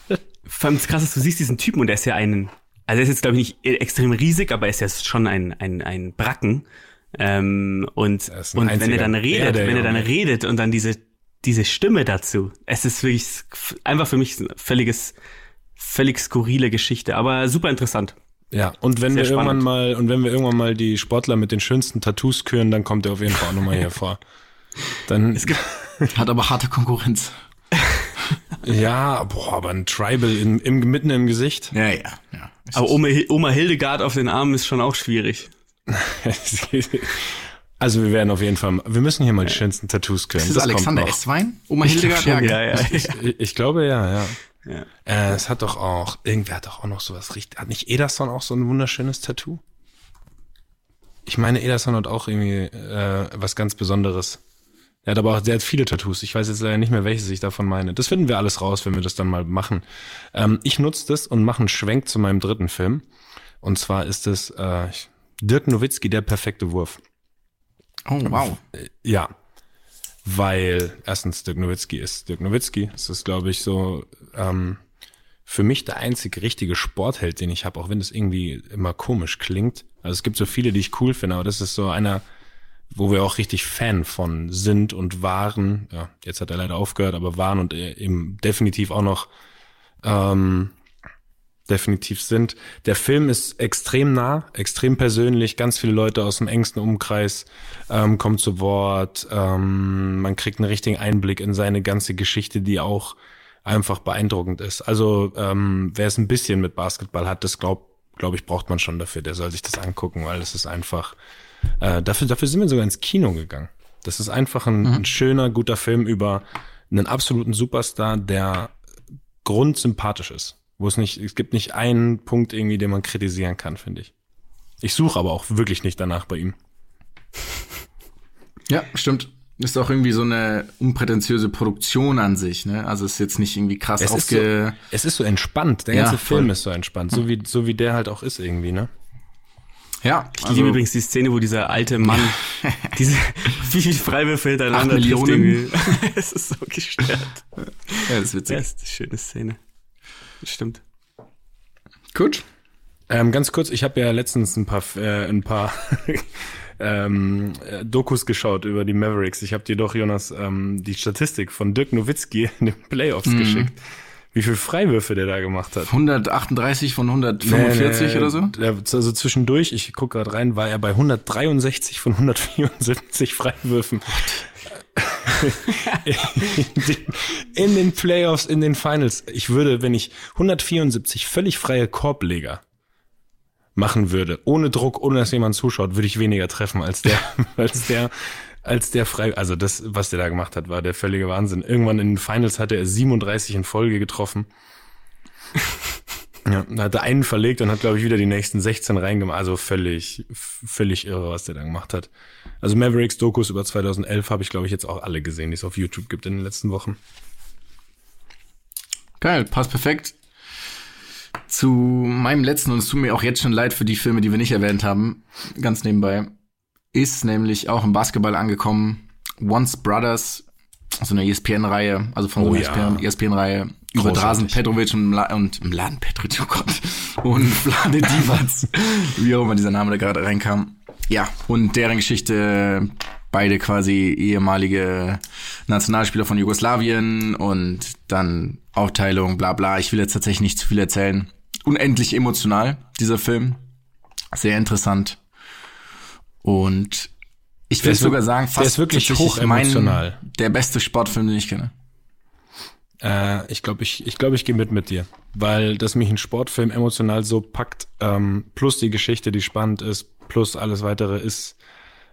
Vor allem das krass ist, du siehst diesen Typen und er ist ja ein, also er ist jetzt glaube ich nicht extrem riesig, aber er ist ja schon ein, ein, ein Bracken. Ähm, und und wenn er dann redet, Bär, der wenn er dann Junge. redet und dann diese, diese Stimme dazu, es ist wirklich einfach für mich ein völliges, völlig skurrile Geschichte, aber super interessant. Ja, und wenn Sehr wir irgendwann spannend. mal, und wenn wir irgendwann mal die Sportler mit den schönsten Tattoos küren, dann kommt er auf jeden Fall auch nochmal hier vor. Dann, Es gibt, Hat aber harte Konkurrenz. <laughs> ja, boah, aber ein Tribal in, im, mitten im Gesicht. Ja, ja, ja. Aber Oma, Oma Hildegard auf den Armen ist schon auch schwierig. <laughs> Also wir werden auf jeden Fall, wir müssen hier mal die schönsten Tattoos küren. Ist das Alexander kommt noch. Esswein? Oma Hildegard? schon, ja, ja, ja. Ich, ich glaube ja, ja. Ja. Äh, es hat doch auch, irgendwer hat doch auch noch sowas richtig, hat nicht Ederson auch so ein wunderschönes Tattoo? Ich meine, Ederson hat auch irgendwie äh, was ganz Besonderes. Er hat aber auch sehr viele Tattoos. Ich weiß jetzt leider nicht mehr, welches ich davon meine. Das finden wir alles raus, wenn wir das dann mal machen. Ähm, ich nutze das und mache einen Schwenk zu meinem dritten Film. Und zwar ist es äh, Dirk Nowitzki, der perfekte Wurf. Oh, wow. Ja. Weil erstens Dirk Nowitzki ist Dirk Nowitzki. Das ist, glaube ich, so ähm, für mich der einzige richtige Sportheld, den ich habe, auch wenn das irgendwie immer komisch klingt. Also es gibt so viele, die ich cool finde, aber das ist so einer, wo wir auch richtig Fan von sind und waren. Ja, jetzt hat er leider aufgehört, aber waren und eben definitiv auch noch ähm, definitiv sind. Der Film ist extrem nah, extrem persönlich. Ganz viele Leute aus dem engsten Umkreis ähm, kommen zu Wort. Ähm, man kriegt einen richtigen Einblick in seine ganze Geschichte, die auch einfach beeindruckend ist. Also ähm, wer es ein bisschen mit Basketball hat, das glaube glaub ich braucht man schon dafür. Der soll sich das angucken, weil es ist einfach äh, dafür, dafür sind wir sogar ins Kino gegangen. Das ist einfach ein, mhm. ein schöner, guter Film über einen absoluten Superstar, der grundsympathisch ist. Wo es nicht, es gibt nicht einen Punkt irgendwie, den man kritisieren kann, finde ich. Ich suche aber auch wirklich nicht danach bei ihm. Ja, stimmt. Ist auch irgendwie so eine unprätentiöse Produktion an sich, ne? Also ist jetzt nicht irgendwie krass es aufge. Ist so, es ist so entspannt. Der ganze ja, Film ist so entspannt, so wie so wie der halt auch ist irgendwie, ne? Ja. Ich also, liebe übrigens die Szene, wo dieser alte Mann <laughs> diese wie viele Freiwürfe hintereinander Millionen. <laughs> es ist so gestört. Ja, das ist witzig. Das ist eine schöne Szene. Das stimmt. Gut. Ähm, ganz kurz, ich habe ja letztens ein paar äh, ein paar ähm, äh, Dokus geschaut über die Mavericks. Ich habe dir doch, Jonas, ähm, die Statistik von Dirk Nowitzki <laughs> in den Playoffs mhm. geschickt wie viel Freiwürfe der da gemacht hat. 138 von 145 nee, nee, oder so? Also zwischendurch, ich gucke gerade rein, war er bei 163 von 174 <laughs> Freiwürfen. <laughs> in den Playoffs, in den Finals. Ich würde, wenn ich 174 völlig freie Korbleger machen würde, ohne Druck, ohne dass jemand zuschaut, würde ich weniger treffen als der, <laughs> <laughs> als der als der frei, also das, was der da gemacht hat, war der völlige Wahnsinn. Irgendwann in den Finals hatte er 37 in Folge getroffen. <laughs> ja, da hat er einen verlegt und hat, glaube ich, wieder die nächsten 16 reingemacht. Also völlig, völlig irre, was der da gemacht hat. Also Mavericks Dokus über 2011 habe ich, glaube ich, jetzt auch alle gesehen, die es auf YouTube gibt in den letzten Wochen. Geil, passt perfekt zu meinem letzten und es tut mir auch jetzt schon leid für die Filme, die wir nicht erwähnt haben, ganz nebenbei ist nämlich auch im Basketball angekommen. Once Brothers, so eine ESPN-Reihe, also von oh, so einer ja. ESPN-Reihe über Drasen Petrovic und, Mla und Mladen Petrovic, oh Gott, und <laughs> Vlade Divac, wie auch immer dieser Name da gerade reinkam. Ja, und deren Geschichte, beide quasi ehemalige Nationalspieler von Jugoslawien und dann Aufteilung, bla bla. Ich will jetzt tatsächlich nicht zu viel erzählen. Unendlich emotional, dieser Film. Sehr interessant. Und ich würde sogar sagen, fast der ist wirklich hoch emotional. der beste Sportfilm, den ich kenne. Äh, ich glaube, ich, ich, glaub, ich gehe mit mit dir, weil das mich ein Sportfilm emotional so packt, ähm, plus die Geschichte, die spannend ist, plus alles weitere ist,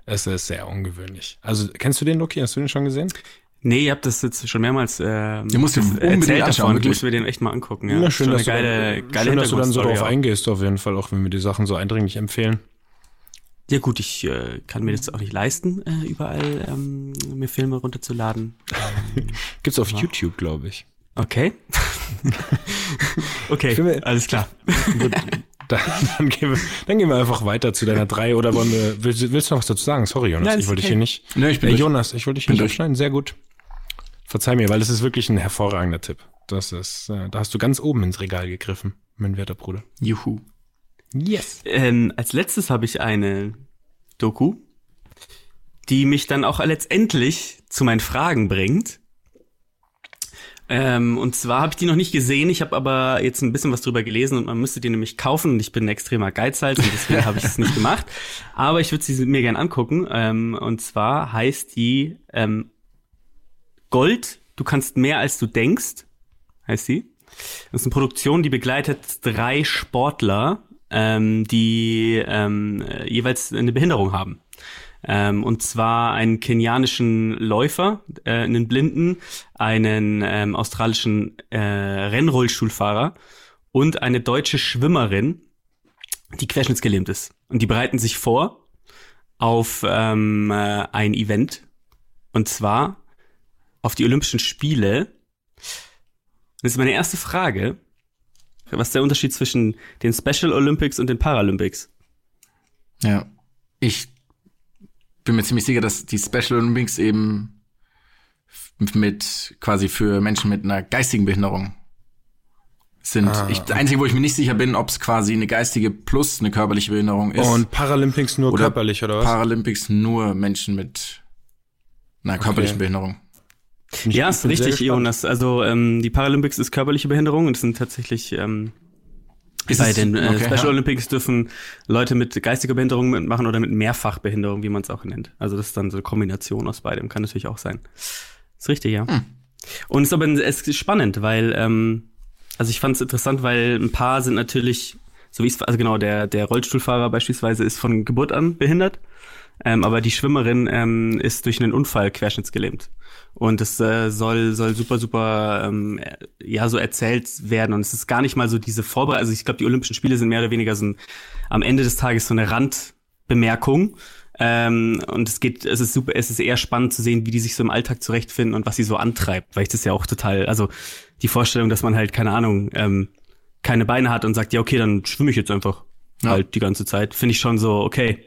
es ist sehr ungewöhnlich. Also kennst du den, Loki? Hast du den schon gesehen? Nee, ihr habt das jetzt schon mehrmals äh, du musst dir erzählt davon. Wirklich. Musst wir den echt mal angucken. Ja, ja schön, dass, geile, du, geile schön dass du dann so drauf eingehst, auf jeden Fall, auch wenn wir die Sachen so eindringlich empfehlen. Ja gut, ich äh, kann mir das auch nicht leisten, äh, überall ähm, mir Filme runterzuladen. <laughs> Gibt's auf. YouTube, glaube ich. Okay. <laughs> okay, Filme, alles klar. Gut, dann, dann, gehen wir, dann gehen wir einfach weiter zu deiner drei oder wollen wir, willst, willst du noch was dazu sagen? Sorry, Jonas, Nein, ich wollte okay. dich hier nicht. Nee, ich bin äh, Jonas, ich wollte dich hier nicht abschneiden. Sehr gut. Verzeih mir, weil es ist wirklich ein hervorragender Tipp. Das ist, äh, da hast du ganz oben ins Regal gegriffen, mein werter Bruder. Juhu. Yes. Ähm, als letztes habe ich eine Doku, die mich dann auch letztendlich zu meinen Fragen bringt. Ähm, und zwar habe ich die noch nicht gesehen, ich habe aber jetzt ein bisschen was drüber gelesen und man müsste die nämlich kaufen und ich bin ein extremer Geizhals und deswegen habe ich es nicht <laughs> gemacht. Aber ich würde sie mir gern angucken. Ähm, und zwar heißt die ähm, Gold, du kannst mehr als du denkst, heißt sie. Das ist eine Produktion, die begleitet drei Sportler ähm, die ähm, jeweils eine Behinderung haben. Ähm, und zwar einen kenianischen Läufer, äh, einen Blinden, einen ähm, australischen äh, Rennrollstuhlfahrer und eine deutsche Schwimmerin, die querschnittsgelähmt ist. Und die bereiten sich vor auf ähm, äh, ein Event. Und zwar auf die Olympischen Spiele. Das ist meine erste Frage. Was ist der Unterschied zwischen den Special Olympics und den Paralympics? Ja, ich bin mir ziemlich sicher, dass die Special Olympics eben mit quasi für Menschen mit einer geistigen Behinderung sind. Ah, ich, das Einzige, wo ich mir nicht sicher bin, ob es quasi eine geistige plus eine körperliche Behinderung ist. Und Paralympics nur oder körperlich, oder was? Paralympics nur Menschen mit einer körperlichen Behinderung. Ich- Ja, ist richtig. Jonas. Also ähm, die Paralympics ist körperliche Behinderung und es sind tatsächlich ähm, Ist bei den äh, okay, Special ja. Olympics dürfen Leute mit geistiger Behinderung mitmachen oder mit Mehrfachbehinderung, wie man es auch nennt. Also das ist dann so eine Kombination aus beidem, kann natürlich auch sein. Ist richtig, ja. Hm. Und es ist aber es ist spannend, weil ähm, also ich fand es interessant, weil ein paar sind natürlich, so wie es also genau der der Rollstuhlfahrer beispielsweise ist von Geburt an behindert, ähm, aber die Schwimmerin ähm, ist durch einen Unfall querschnittsgelähmt. Und es äh, soll, soll super, super, ähm, äh, ja, so erzählt werden. Und es ist gar nicht mal so diese Vorbereitung. Also ich glaube, die Olympischen Spiele sind mehr oder weniger so ein, am Ende des Tages so eine Randbemerkung. Ähm, und es geht, es ist super, es ist eher spannend zu sehen, wie die sich so im Alltag zurechtfinden und was sie so antreibt, weil ich das ja auch total, also die Vorstellung, dass man halt, keine Ahnung, ähm, keine Beine hat und sagt, ja, okay, dann schwimme ich jetzt einfach Ja. halt die ganze Zeit, finde ich schon so, okay,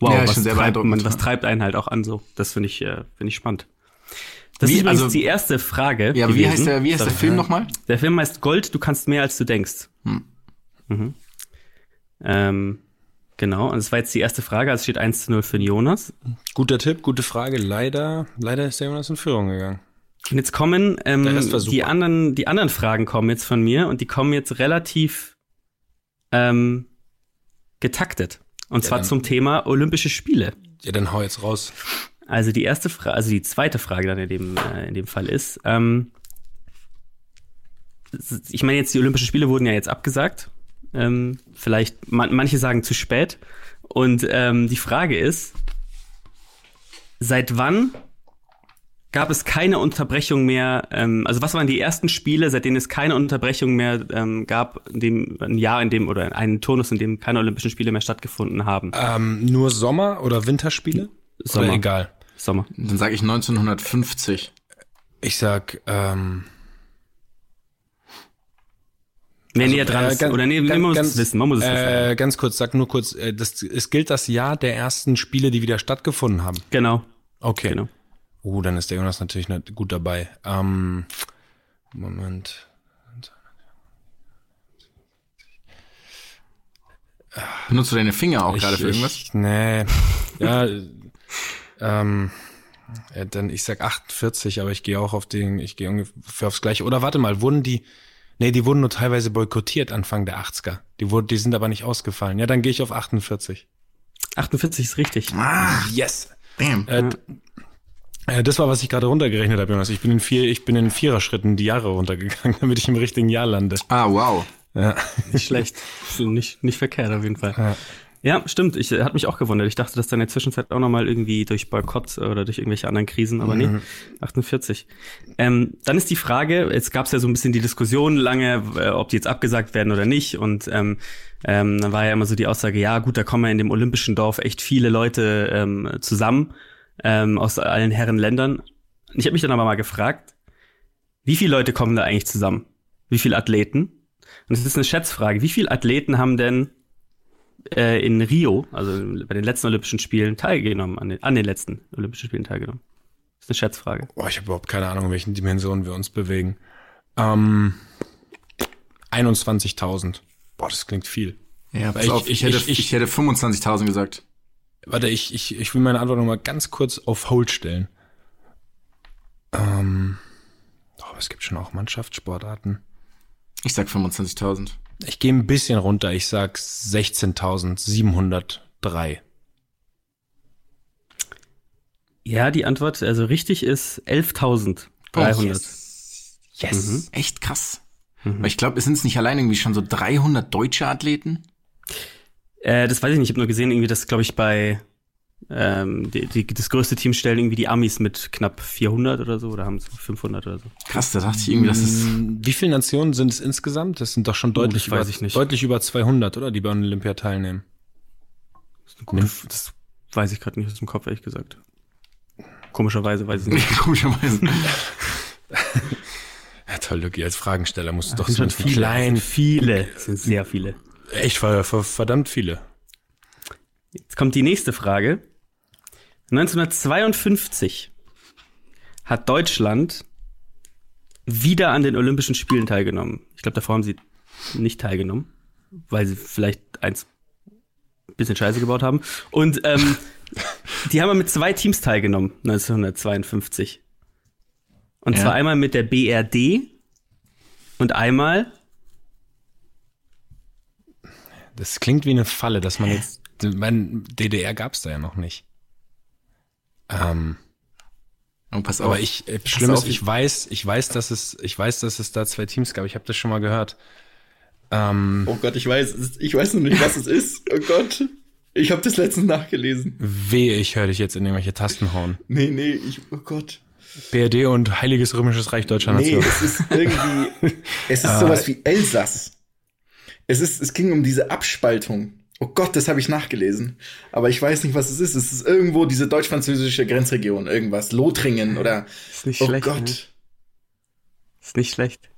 wow, Ja, was, treibt man, was treibt einen halt auch an so. Das finde ich, äh, finde ich spannend. Das Wie- ist übrigens also- die erste Frage. Ja, aber wie heißt der, wie heißt der. Film nochmal? Der Film heißt Gold, du kannst mehr als du denkst. Hm. Mhm. Ähm, genau, und das war jetzt die erste Frage, also es steht 1 zu 0 für den Jonas. Guter Tipp, gute Frage. Leider, leider ist der Jonas in Führung gegangen. Und jetzt kommen ähm, die anderen, die anderen Fragen kommen jetzt von mir und die kommen jetzt relativ ähm, getaktet. Und Ja, zwar dann- zum Thema Olympische Spiele. Ja, dann hau jetzt raus. Also die erste Frage, also die zweite Frage dann in dem, äh, in dem Fall ist, ähm, ich meine jetzt, die Olympischen Spiele wurden ja jetzt abgesagt. Ähm, vielleicht, man, manche sagen zu spät. Und ähm, die Frage ist, seit wann gab es keine Unterbrechung mehr, ähm, also was waren die ersten Spiele, seit denen es keine Unterbrechung mehr ähm, gab, in dem ein Jahr, in dem, oder einen Turnus, in dem keine Olympischen Spiele mehr stattgefunden haben? Ähm, nur Sommer- oder Winterspiele? Sommer. Oder egal. Sommer. Dann sage ich 1950. Ich sag, ähm, Wer Also, näher dran äh, ist, ganz- oder nee, man muss ganz- es wissen, man muss es wissen. äh, ganz kurz, sag nur kurz, äh, das, es gilt das Jahr der ersten Spiele, die wieder stattgefunden haben. Genau, Okay. genau. Uh, dann ist der Jonas natürlich nicht gut dabei. Ähm, Moment. Benutzt du deine Finger auch gerade für irgendwas? Ich, nee. <laughs> Ja, ähm, ja, dann ich sag 48, aber ich gehe auch auf den, ich gehe ungefähr aufs gleiche. Oder warte mal, wurden die, nee, die wurden nur teilweise boykottiert Anfang der 80er. Die wurden, die sind aber nicht ausgefallen. Ja, dann gehe ich auf 48. 48 ist richtig. Ah, Yes. damn. Äh, äh, das war, was ich gerade runtergerechnet habe, Jonas. Ich bin in vier, ich bin in Viererschritten die Jahre runtergegangen, <laughs> damit ich im richtigen Jahr lande. Ah, wow. Ja. Nicht schlecht. nicht, nicht verkehrt auf jeden Fall. Ja. Ja, stimmt. Ich äh, hat mich auch gewundert. Ich dachte, dass dann in der Zwischenzeit auch nochmal irgendwie durch Boykott oder durch irgendwelche anderen Krisen, aber nee, 48. Ähm, dann ist die Frage, jetzt gab es ja so ein bisschen die Diskussion lange, äh, ob die jetzt abgesagt werden oder nicht. Und ähm, ähm, dann war ja immer so die Aussage, ja gut, da kommen ja in dem olympischen Dorf echt viele Leute ähm, zusammen ähm, aus allen Herrenländern. Und Ich habe mich dann aber mal gefragt, wie viele Leute kommen da eigentlich zusammen? Wie viele Athleten? Und es ist eine Schätzfrage. Wie viele Athleten haben denn äh, in Rio, also bei den letzten Olympischen Spielen, teilgenommen, an den, an den letzten Olympischen Spielen teilgenommen? Das ist eine Schätzfrage. Boah, ich habe überhaupt keine Ahnung, in welchen Dimensionen wir uns bewegen. Ähm, 21.000. Boah, das klingt viel. Ja, pass Ich- auf, ich, ich- hätte, ich- ich, ich- hätte 25.000 gesagt. Warte, ich, ich, ich will meine Antwort noch mal ganz kurz auf Hold stellen. Ähm, oh, es gibt schon auch Mannschaftssportarten. Ich sag 25.000. Ich gehe ein bisschen runter. Ich sag 16.703. Ja, die Antwort, also richtig ist 11.300. yes. yes. Echt krass. Weil ich glaube, es sind nicht allein irgendwie schon so 300 deutsche Athleten. Äh, das weiß ich nicht, ich habe nur gesehen, irgendwie, das glaube ich bei ähm, die, die, das größte Team stellen irgendwie die Amis mit knapp 400 oder so oder haben es 500 oder so. Krass, da dachte ich irgendwie, das ist. Wie viele Nationen sind es insgesamt? Das sind doch schon deutlich, weiß über, ich nicht. deutlich über 200, oder? Die bei Olympia teilnehmen. Das, ist eine gute, das weiß ich gerade nicht aus dem Kopf, ehrlich gesagt. Komischerweise weiß ich es nicht. <laughs> Komischerweise. Ja, toll, Lucky, als Fragensteller musst du doch Das so sind schon viele. klein, Viele, das sind sehr viele. echt ver- ver- verdammt viele. Jetzt kommt die nächste Frage. 1952 hat Deutschland wieder an den Olympischen Spielen teilgenommen. Ich glaube, davor haben sie nicht teilgenommen, weil sie vielleicht eins bisschen Scheiße gebaut haben. Und ähm, <laughs> die haben mit zwei Teams teilgenommen, 1952. Und Ja. zwar einmal mit der BRD und einmal Das klingt wie eine Falle, dass man jetzt. Mein DDR gab's da ja noch nicht. Ähm, Oh, pass auf. aber ich, äh, schlimm ist, ich weiß, ich weiß, dass es, ich weiß, dass es da zwei Teams gab. Ich habe das schon mal gehört. Ähm, Oh Gott, ich weiß, ich weiß noch nicht, was es ist. Oh Gott. Ich habe das letztens nachgelesen. wehe, ich höre dich jetzt in irgendwelche Tasten hauen. Nee, nee, ich, oh Gott. BRD und Heiliges Römisches Reich Deutscher Nee, Nation. es ist irgendwie, <laughs> es ist sowas wie Elsass. Es ist, es ging um diese Abspaltung. Oh Gott, das habe ich nachgelesen. Aber ich weiß nicht, was es ist. Es ist irgendwo diese deutsch-französische Grenzregion, irgendwas. Lothringen oder. ist nicht Oh schlecht. Gott. Ne? Ist nicht schlecht.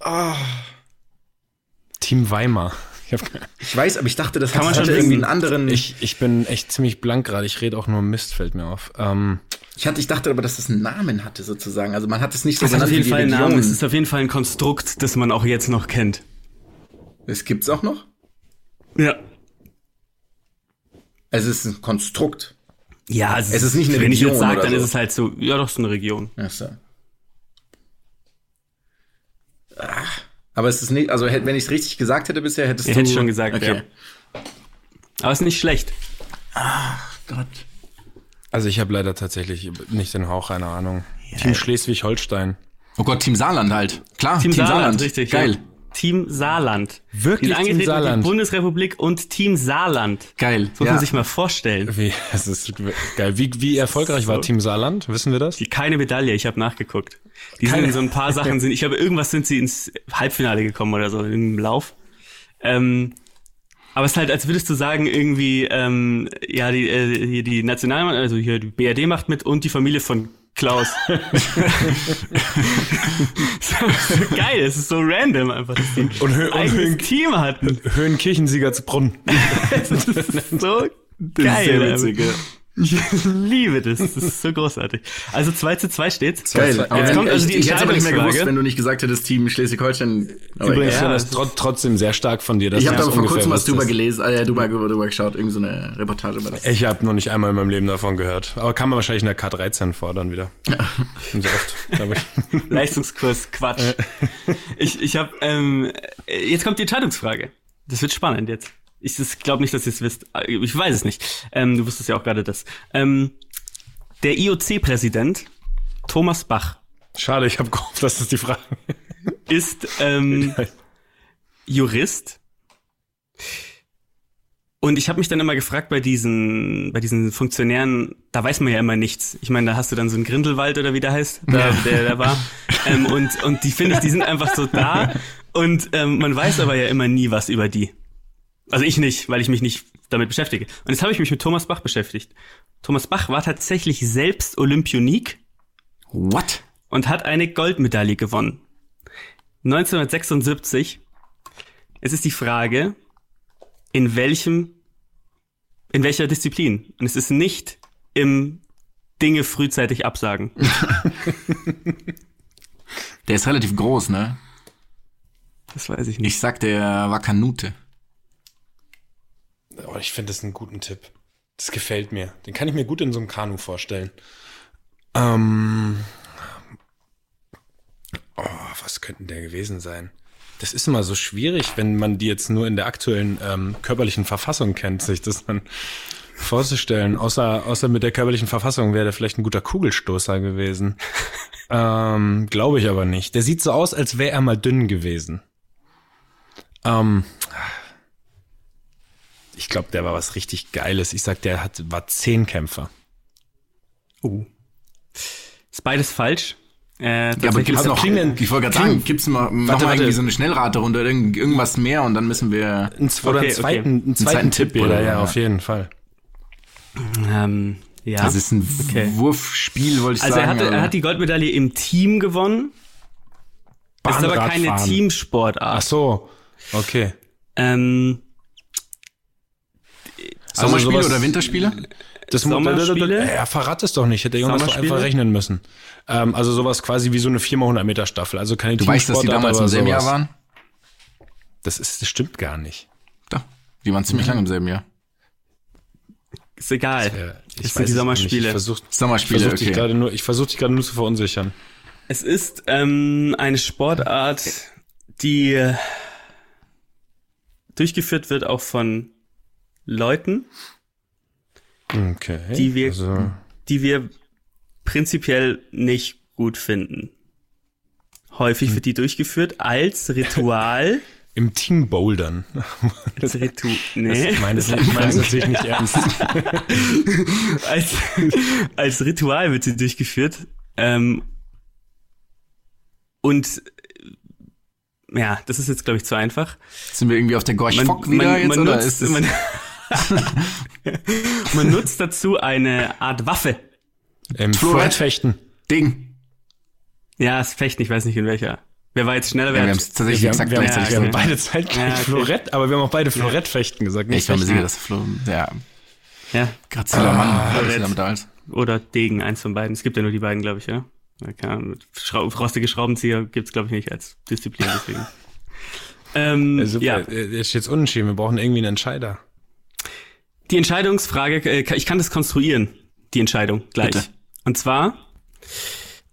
Ah, Team Weimar. Ich, hab, <laughs> ich weiß, aber ich dachte, das Kann man schon irgendwie wissen. einen anderen. Ich, ich, ich bin echt ziemlich blank gerade. Ich rede auch nur Mist, fällt mir auf. Ähm, hatte, ich dachte aber, dass das einen Namen hatte, sozusagen. Also man hat es nicht so Das hat auf jeden wie Fall einen Namen. Es ist auf jeden Fall ein Konstrukt, das man auch jetzt noch kennt. Es gibt's auch noch? Ja. Es ist ein Konstrukt. Ja, also Es ist nicht eine wenn ich Region jetzt sage, dann so. ist es halt so, ja doch, so eine Region. Ach so. Ah, aber es ist nicht, also wenn ich es richtig gesagt hätte bisher, hättest Ja, du. hätte ich schon gesagt, okay. ja. Aber ist nicht schlecht. Gott. also ich habe leider tatsächlich nicht den Hauch einer Ahnung. Team Schleswig-Holstein. oh Gott, Team Saarland halt. Klar, Team, Saarland, richtig. Geil. Ja. Team Saarland. Wirklich Die sind Team Saarland? Die Bundesrepublik und Team Saarland. Geil. Das muss man sich mal vorstellen. Wie, das ist geil. Wie, wie erfolgreich war Team Saarland? Wissen wir das? Die keine Medaille, ich habe nachgeguckt. Die sind Keine- in so ein paar <laughs> Sachen sind, ich habe irgendwas sind sie ins Halbfinale gekommen oder so im Lauf. Ähm, aber es ist halt, als würdest du sagen, irgendwie, ähm, ja, die, äh, die National, also hier die BRD macht mit und die Familie von Klaus. <laughs> <laughs> geil, es ist so random einfach, dass die Und Hö- ein Höhen- Team hatten. Höhenkirchensieger zu Brunn. <laughs> Das ist so Das ist geil. sehr einfach. witzig, ja. Ich liebe das, das ist so großartig. Also 2 zu 2 steht's. Geil. Jetzt Aber kommt ich, also die ich hätte aber nicht mehr gewusst, wenn du nicht gesagt hättest, Team Schleswig-Holstein. Übrigens. Ja, das trot trotzdem sehr stark von dir. Dass Ich habe aber vor kurzem was drüber gelesen, äh, drüber, drüber geschaut, irgend so eine Reportage über das. Ich habe noch nicht einmal in meinem Leben davon gehört. Aber kann man wahrscheinlich in der K13 fordern wieder. Und so oft, glaube ich. <laughs> Leistungskurs, Quatsch. Ich, ich habe, ähm, jetzt kommt die Entscheidungsfrage. Das wird spannend jetzt. Ich glaube nicht, dass ihr es wisst. Ich weiß es nicht. Ähm, du wusstest ja auch gerade das. Ähm, der IOC-Präsident Thomas Bach Schade, ich habe gehofft, das ist die Frage. <laughs> ist ähm, <laughs> Jurist. Und ich habe mich dann immer gefragt bei diesen, bei diesen Funktionären, da weiß man ja immer nichts. Ich meine, da hast du dann so einen Grindelwald oder wie der heißt, da, der da war. Ähm, und, und die finde ich, die sind einfach so da. <laughs> Und ähm, man weiß aber ja immer nie was über die. Also ich nicht, weil ich mich nicht damit beschäftige. Und jetzt habe ich mich mit Thomas Bach beschäftigt. Thomas Bach war tatsächlich selbst Olympionik What? und hat eine Goldmedaille gewonnen. 1976. Es ist die Frage, in welchem, in welcher Disziplin. Und es ist nicht im Dinge frühzeitig absagen. <laughs> Der ist relativ groß, ne? Das weiß ich nicht. Ich sag, der war Kanute. Oh, ich finde das einen guten Tipp. Das gefällt mir. Den kann ich mir gut in so einem Kanu vorstellen. Ähm. Oh, was könnte der gewesen sein? Das ist immer so schwierig, wenn man die jetzt nur in der aktuellen ähm, körperlichen Verfassung kennt, sich das dann vorzustellen. Außer, außer mit der körperlichen Verfassung wäre der vielleicht ein guter Kugelstoßer gewesen. <laughs> ähm, Glaube ich aber nicht. Der sieht so aus, als wäre er mal dünn gewesen. Ähm, ich glaube, der war was richtig Geiles. Ich sag, der hat, war Zehnkämpfer. Oh. Ist beides falsch. Äh, Ja, aber gibt's also noch, kling denn- ich wollte gerade sagen, gibt's mal, noch Warte, mal warte. irgendwie so eine Schnellraterunde oder irgend, irgendwas mehr und dann müssen wir, Ein, oder Okay, einen zweiten, einen zweiten, zweiten Tipp, Tipp, oder? oder? Ja, Ja. auf jeden Fall. ähm, ja. das ist ein Okay. Wurfspiel, wollte ich also er sagen. hat, er hat die Goldmedaille im Team gewonnen. Das ist aber keine. Teamsportart. Ach so, okay. Ähm, Sommerspiele also sowas- oder Winterspiele? Das Sommerspiele? Er verrat es doch nicht, hätte Jonas doch Sommerspiele? einfach rechnen müssen. Ähm, also sowas quasi wie so eine 4x100 Meter Staffel. Also keine Du weißt, dass die damals im selben Jahr waren? Das ist, das stimmt gar nicht. Da. Die waren ziemlich lange im selben Jahr. Ist egal. Ja, Das sind die Sommerspiele. Ich versuche Sommerspiele, versuch dich okay. gerade nur, ich versuche dich gerade nur zu verunsichern. Es ist ähm, eine Sportart, die durchgeführt wird auch von Leuten, Okay. Die wir- also, die wir prinzipiell nicht gut finden. Häufig wird die durchgeführt als Ritual. <laughs> im Team Bouldern. als Ritual. <laughs> Nee. Ich meine das, ich meine das natürlich nicht ernst. <laughs> als, als Ritual wird sie durchgeführt. Ähm, und ja, das ist jetzt, glaube ich, zu einfach. Sind wir irgendwie auf der Gorch Fock wieder jetzt, oder nutzt, ist es? man, <laughs> man nutzt dazu eine Art Waffe. Im. Fechten. Ding. Ja, es fechten, ich weiß nicht in welcher. Wer war jetzt schneller? Ja, Wer wir haben hat, es tatsächlich Wir haben, exakt wir haben, gleichzeitig wir haben gesagt. beide zeitgleich Ja, okay. Florett, aber wir haben auch beide Florettfechten gesagt. Ich Nicht war mir sicher, dass Flo, ja, ja, graziler Mann, Ah, das Florett. damit als. oder Degen, eins von beiden. Es gibt ja nur die beiden, glaube ich, ja. Ja, keine Ahnung, mit Schrau rostige Schraubenzieher gibt's glaube ich, nicht als Disziplin, deswegen. ähm, Ja, super. ja, Äh, Ist jetzt unentschieden. Wir brauchen irgendwie einen Entscheider. Die Entscheidungsfrage, äh, ich kann das konstruieren, die Entscheidung gleich. Bitte. Und zwar,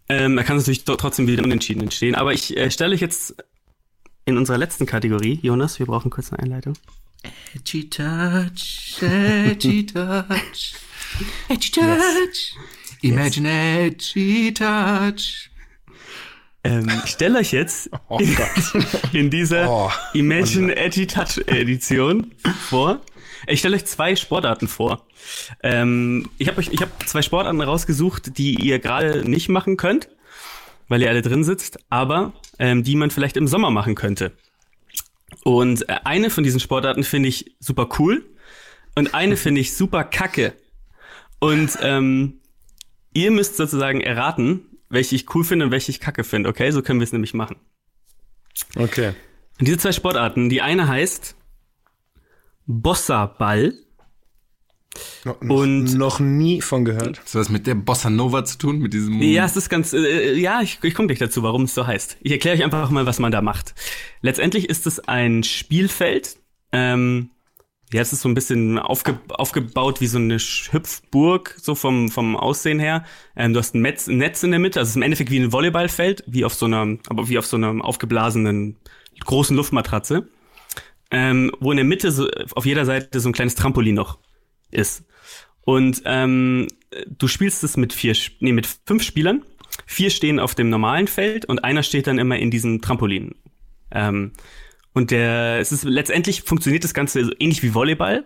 ähm, da kann es natürlich doch trotzdem wieder unentschieden entstehen, aber ich äh, stelle euch jetzt in unserer letzten Kategorie, Jonas, wir brauchen kurz eine Einleitung. Edgy Touch, Edgy <laughs> Touch, Edgy Touch, Imagine Edgy Touch. Ähm, ich stelle euch jetzt Oh Gott. <laughs> in dieser Oh. Imagine Edgy Touch Edition vor. Ich stelle euch zwei Sportarten vor. Ähm, ich habe euch, ich habe zwei Sportarten rausgesucht, die ihr gerade nicht machen könnt, weil ihr alle drin sitzt, aber ähm, die man vielleicht im Sommer machen könnte. Und äh, eine von diesen Sportarten finde ich super cool und eine <laughs> finde ich super kacke. Und ähm, ihr müsst sozusagen erraten, welche ich cool finde und welche ich kacke finde. Okay, so können wir es nämlich machen. Okay. Und diese zwei Sportarten, die eine heißt Bossa-Ball. No, Und- noch nie von gehört. Hast du was mit der Bossa Nova zu tun? Mit diesem. Ja, es ist ganz, äh, ja, ich, ich komme gleich dazu, warum es so heißt. Ich erkläre euch einfach mal, was man da macht. Letztendlich ist es ein Spielfeld. Ähm, ja, es ist so ein bisschen aufge, aufgebaut wie so eine Hüpfburg, so vom, vom Aussehen her. Ähm, du hast ein Netz, ein Netz in der Mitte, also es ist im Endeffekt wie ein Volleyballfeld, wie auf so einer, aber wie auf so einer aufgeblasenen großen Luftmatratze. Ähm, wo in der Mitte so, auf jeder Seite so ein kleines Trampolin noch ist. Und ähm, du spielst es mit vier, nee, mit fünf Spielern. Vier stehen auf dem normalen Feld und einer steht dann immer in diesem Trampolin. Ähm, und der, es ist letztendlich funktioniert das Ganze so ähnlich wie Volleyball.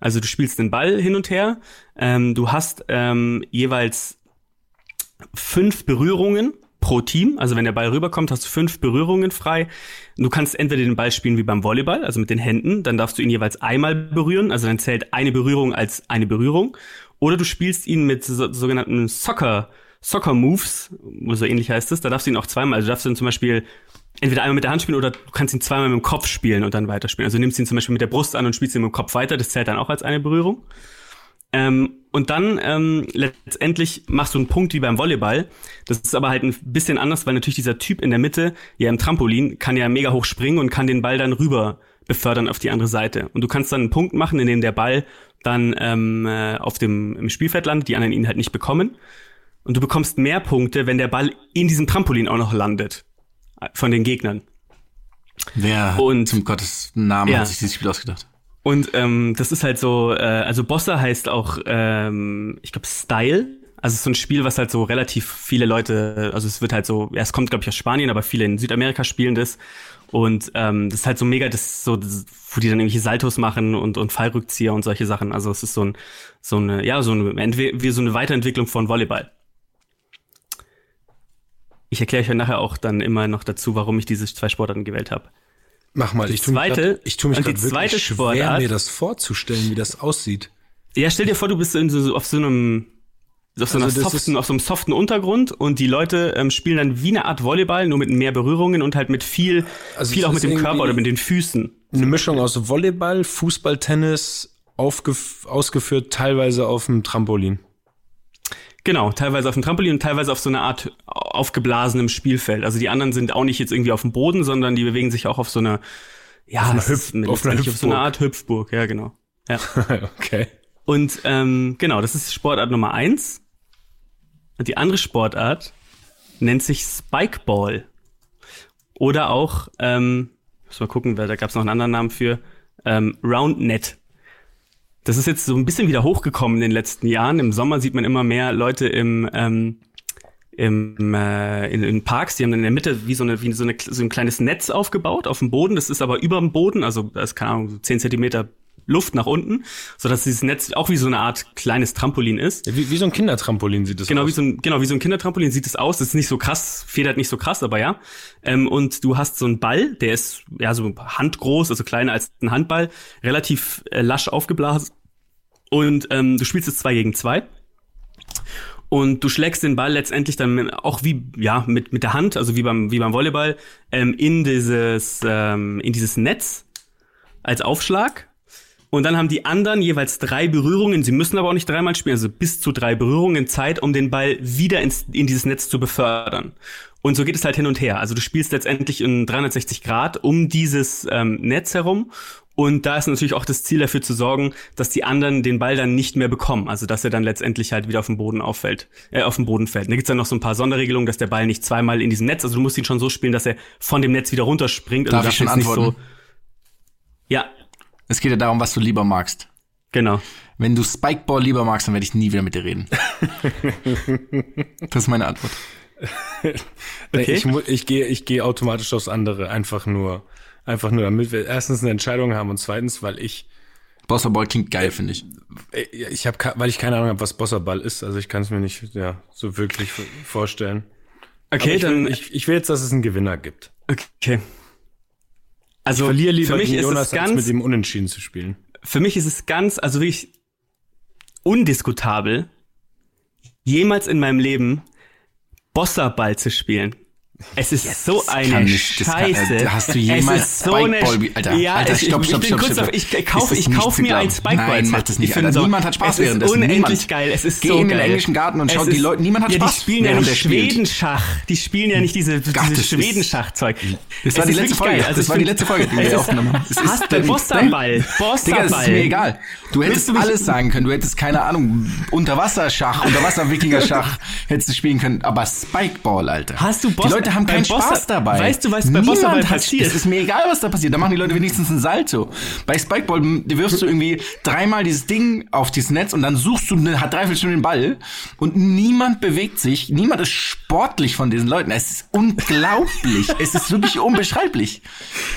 Also du spielst den Ball hin und her. Ähm, du hast ähm, jeweils fünf Berührungen pro Team. Also wenn der Ball rüberkommt, hast du fünf Berührungen frei. Du kannst entweder den Ball spielen wie beim Volleyball, also mit den Händen, dann darfst du ihn jeweils einmal berühren, also dann zählt eine Berührung als eine Berührung. Oder du spielst ihn mit so, sogenannten Soccer, Soccer Moves, so ähnlich heißt es. Da darfst du ihn auch zweimal, also du darfst ihn zum Beispiel entweder einmal mit der Hand spielen oder du kannst ihn zweimal mit dem Kopf spielen und dann weiterspielen. Also du nimmst ihn zum Beispiel mit der Brust an und spielst ihn mit dem Kopf weiter, das zählt dann auch als eine Berührung. Ähm, und dann ähm, letztendlich machst du einen Punkt wie beim Volleyball. Das ist aber halt ein bisschen anders, weil natürlich dieser Typ in der Mitte, ja im Trampolin, kann ja mega hoch springen und kann den Ball dann rüber befördern auf die andere Seite. Und du kannst dann einen Punkt machen, in dem der Ball dann ähm, äh, auf dem im Spielfeld landet, die anderen ihn halt nicht bekommen. Und du bekommst mehr Punkte, wenn der Ball in diesem Trampolin auch noch landet äh, von den Gegnern. Wer Und- zum Gottes Namen Ja. hat sich dieses Spiel ausgedacht? Und ähm, das ist halt so, äh, also Bossa heißt auch, ähm, ich glaube, Style. Also es ist so ein Spiel, was halt so relativ viele Leute, also es wird halt so, ja, es kommt, glaube ich, aus Spanien, aber viele in Südamerika spielen das. Und ähm, das ist halt so mega, das so, das, wo die dann irgendwelche Saltos machen und, und Fallrückzieher und solche Sachen. Also es ist so ein, so eine, ja, so eine, wie so eine Weiterentwicklung von Volleyball. Ich erkläre euch ja nachher auch dann immer noch dazu, warum ich diese zwei Sportarten gewählt habe. Mach mal. Die ich tu mich grad, ich tu mich und die zweite schwer, Sportart- mir das vorzustellen, wie das aussieht. Ja, stell dir vor, du bist in so, auf so einem auf so, Also soften, auf so einem soften Untergrund und die Leute ähm, spielen dann wie eine Art Volleyball, nur mit mehr Berührungen und halt mit viel, Also viel auch mit dem Körper oder mit den Füßen. Eine Mischung aus Volleyball, Fußball, Tennis, ausgeführt teilweise auf dem Trampolin. Genau, teilweise auf dem Trampolin und teilweise auf so einer Art aufgeblasenem Spielfeld. Also die anderen sind auch nicht jetzt irgendwie auf dem Boden, sondern die bewegen sich auch auf so einer, Ja, Auf einer Hüpf- auf einer auf so eine Hüpfburg. Art Hüpfburg, ja, genau. Ja. <laughs> okay. Und ähm, genau, das ist Sportart Nummer eins. Und die andere Sportart nennt sich Spikeball. Oder auch, ähm, muss mal gucken, weil da gab es noch einen anderen Namen für, ähm, Roundnet. Das ist jetzt so ein bisschen wieder hochgekommen in den letzten Jahren. Im Sommer sieht man immer mehr Leute im, ähm, im äh, in, in Parks, die haben dann in der Mitte wie so eine wie so, eine, so ein kleines Netz aufgebaut auf dem Boden. Das ist aber über dem Boden, also da ist keine Ahnung 10 Zentimeter Luft nach unten, so dass dieses Netz auch wie so eine Art kleines Trampolin ist. Wie, wie so ein Kindertrampolin sieht das Genau aus. wie so ein genau wie so ein Kindertrampolin sieht es aus. Das ist nicht so krass, federt nicht so krass, aber ja. Ähm, und du hast so einen Ball, der ist ja so handgroß, also kleiner als ein Handball, relativ äh, lasch aufgeblasen. Und ähm, du spielst es zwei gegen zwei. Und du schlägst den Ball letztendlich dann auch wie ja mit mit der Hand, also wie beim wie beim Volleyball, ähm, in dieses ähm, in dieses Netz als Aufschlag. Und dann haben die anderen jeweils drei Berührungen. Sie müssen aber auch nicht dreimal spielen, also bis zu drei Berührungen Zeit, um den Ball wieder ins, in dieses Netz zu befördern. Und so geht es halt hin und her. Also du spielst letztendlich in 360 Grad um dieses ähm, Netz herum. Und da ist natürlich auch das Ziel dafür zu sorgen, dass die anderen den Ball dann nicht mehr bekommen. Also dass er dann letztendlich halt wieder auf dem Boden auffällt, äh, auf dem Boden fällt. Da gibt's dann noch so ein paar Sonderregelungen, dass der Ball nicht zweimal in diesem Netz, also du musst ihn schon so spielen, dass er von dem Netz wieder runterspringt. Also Darf du ich schon antworten? Ja, Es geht ja darum, was du lieber magst. genau. Wenn du Spikeball lieber magst, dann werde ich nie wieder mit dir reden. das ist meine Antwort. <laughs> Okay. Ich, ich gehe ich gehe automatisch aufs andere, einfach nur, einfach nur, damit wir erstens eine Entscheidung haben und zweitens, weil ich, Bosserball klingt geil, finde ich. äh, ich habe, weil ich keine Ahnung habe, was Bosserball ist, also ich kann es mir nicht, ja, so wirklich vorstellen. Okay, ich, dann will, ich, ich will jetzt, dass es einen Gewinner gibt. Okay. Also Ich verliere lieber für mich ist Jonas, es als mit ganz, ihm unentschieden zu spielen. für mich ist es ganz, also wirklich undiskutabel, jemals in meinem Leben Bosserball zu spielen. Es ist so eine kann das kann- Scheiße. äh, hast du jemals so eine, Spikeball- Alter, ja, Alter, ich, stopp, ich, stopp, ich bin stopp, kurz stopp. ich, ich kaufe ich kauf mir ein? Spikeball. Nein, mach das nicht, Ich Alter. so, Niemand hat Spaß es ist unendlich Niemand. geil. Es ist Geh so in den geil. englischen Garten und schau die Leute- niemand hat ja, Spaß, Die spielen ja während nicht. Schwedenschach. Die spielen ja nicht diese, Gott, dieses Schwedenschachzeug. Das war die letzte Folge. Also das ich war die letzte Folge, die wir aufgenommen haben. Hast du der- Bosserball? Digga, ist mir egal. Du hättest alles sagen können. Du hättest, keine Ahnung, Unterwasserschach, Unterwasser-Wikinger-Schach <laughs> hättest du spielen können. Aber Spikeball, Alter. Hast du Boss- Leute haben keinen Spaß dabei. Weißt du, was bei Niemand Bosserball hat- passiert? Es ist mir egal, was da passiert. Da machen die Leute wenigstens einen Salto. Bei Spikeball wirfst du irgendwie dreimal dieses Ding auf dieses Netz und dann suchst du eine, hat dreiviertel Stunde den Ball und niemand bewegt sich. Niemand ist sportlich von diesen Leuten. Es ist unglaublich. <laughs> es ist wirklich unbeschreiblich.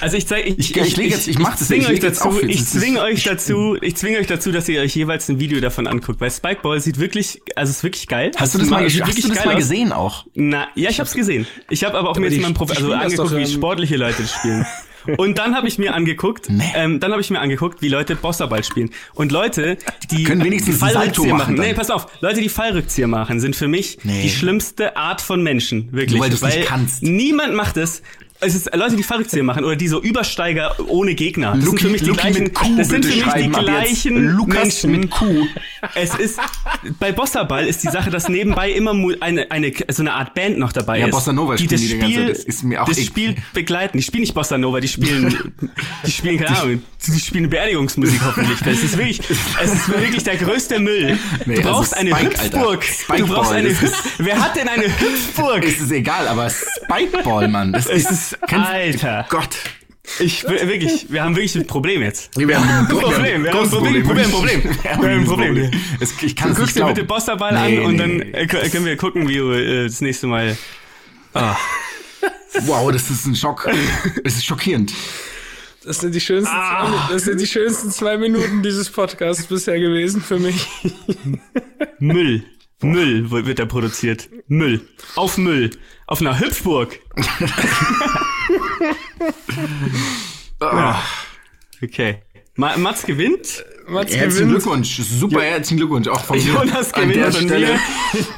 Also ich zeige, ich, Ich- ich leg jetzt- ich mach das zwinge ich euch dazu, auf ich zwinge euch dazu, ich zwinge euch dazu, dass ihr euch jeweils ein Video davon anguckt, weil Spikeball sieht wirklich, also ist wirklich geil. Hast du das mal, hast du das mal gesehen auch? Na, ja, ich hab's gesehen. Ich habe aber auch mir die- jetzt mal Profi also angeguckt, doch, wie ähm, sportliche Leute das spielen. <laughs> Und dann habe ich mir angeguckt, Nee. ähm, dann habe ich mir angeguckt, wie Leute Bosserball spielen. Und Leute, die Können wenigstens Fallrückzieher machen machen. dann. Nee, pass auf. Leute, die Fallrückzieher machen, sind für mich Nee. die schlimmste Art von Menschen. Wirklich. Nur weil du's nicht kannst. Niemand macht es. Es ist Leute, die Fallrückzieher machen oder die so Übersteiger ohne Gegner. Das sind Luki- für mich die Luki gleichen, mit Q das sind für mich die gleichen Lukas Menschen. mit Q. Es ist bei Bosserball ist die Sache, dass nebenbei immer eine eine so eine Art Band noch dabei Ja, ist. Bossa Nova die das die Spiel. Das ist mir auch das. Spiel begleiten. Die spielen nicht Bossa Nova, die spielen die spielen keine Ahnung, die spielen Beerdigungsmusik hoffentlich. Das ist wirklich es ist wirklich der größte Müll. Nee, du also brauchst eine Spike, Alter. Hüpfburg. Du brauchst eine Hüpf Wer hat denn eine Hüpfburg? <laughs> Es ist egal, aber Spikeball, Mann. Das Es ist, kennst- Alter. Gott. Ich wirklich, wir haben wirklich ein Problem jetzt. Wir haben ein Problem, wir haben ein Problem, Problem, Problem. Wir haben ein Problem. Es, ich kann es nicht Guckst dir bitte Bosserball Nee, an und nee, dann nee. äh, können wir gucken, wie du äh, das nächste Mal. Ah. Wow, das ist ein Schock. Es ist schockierend. Das sind die schönsten, zwei, das sind die schönsten zwei Minuten dieses Podcasts bisher gewesen für mich. Müll. Müll wird da produziert. Müll. Auf Müll. Auf einer Hüpfburg. <laughs> Ah. Okay. Ma Mats gewinnt. Mats Herzlichen gewinnt. Glückwunsch. Super herzlichen Glückwunsch. Auch von mir. Jonas an der gewinnt von Stelle.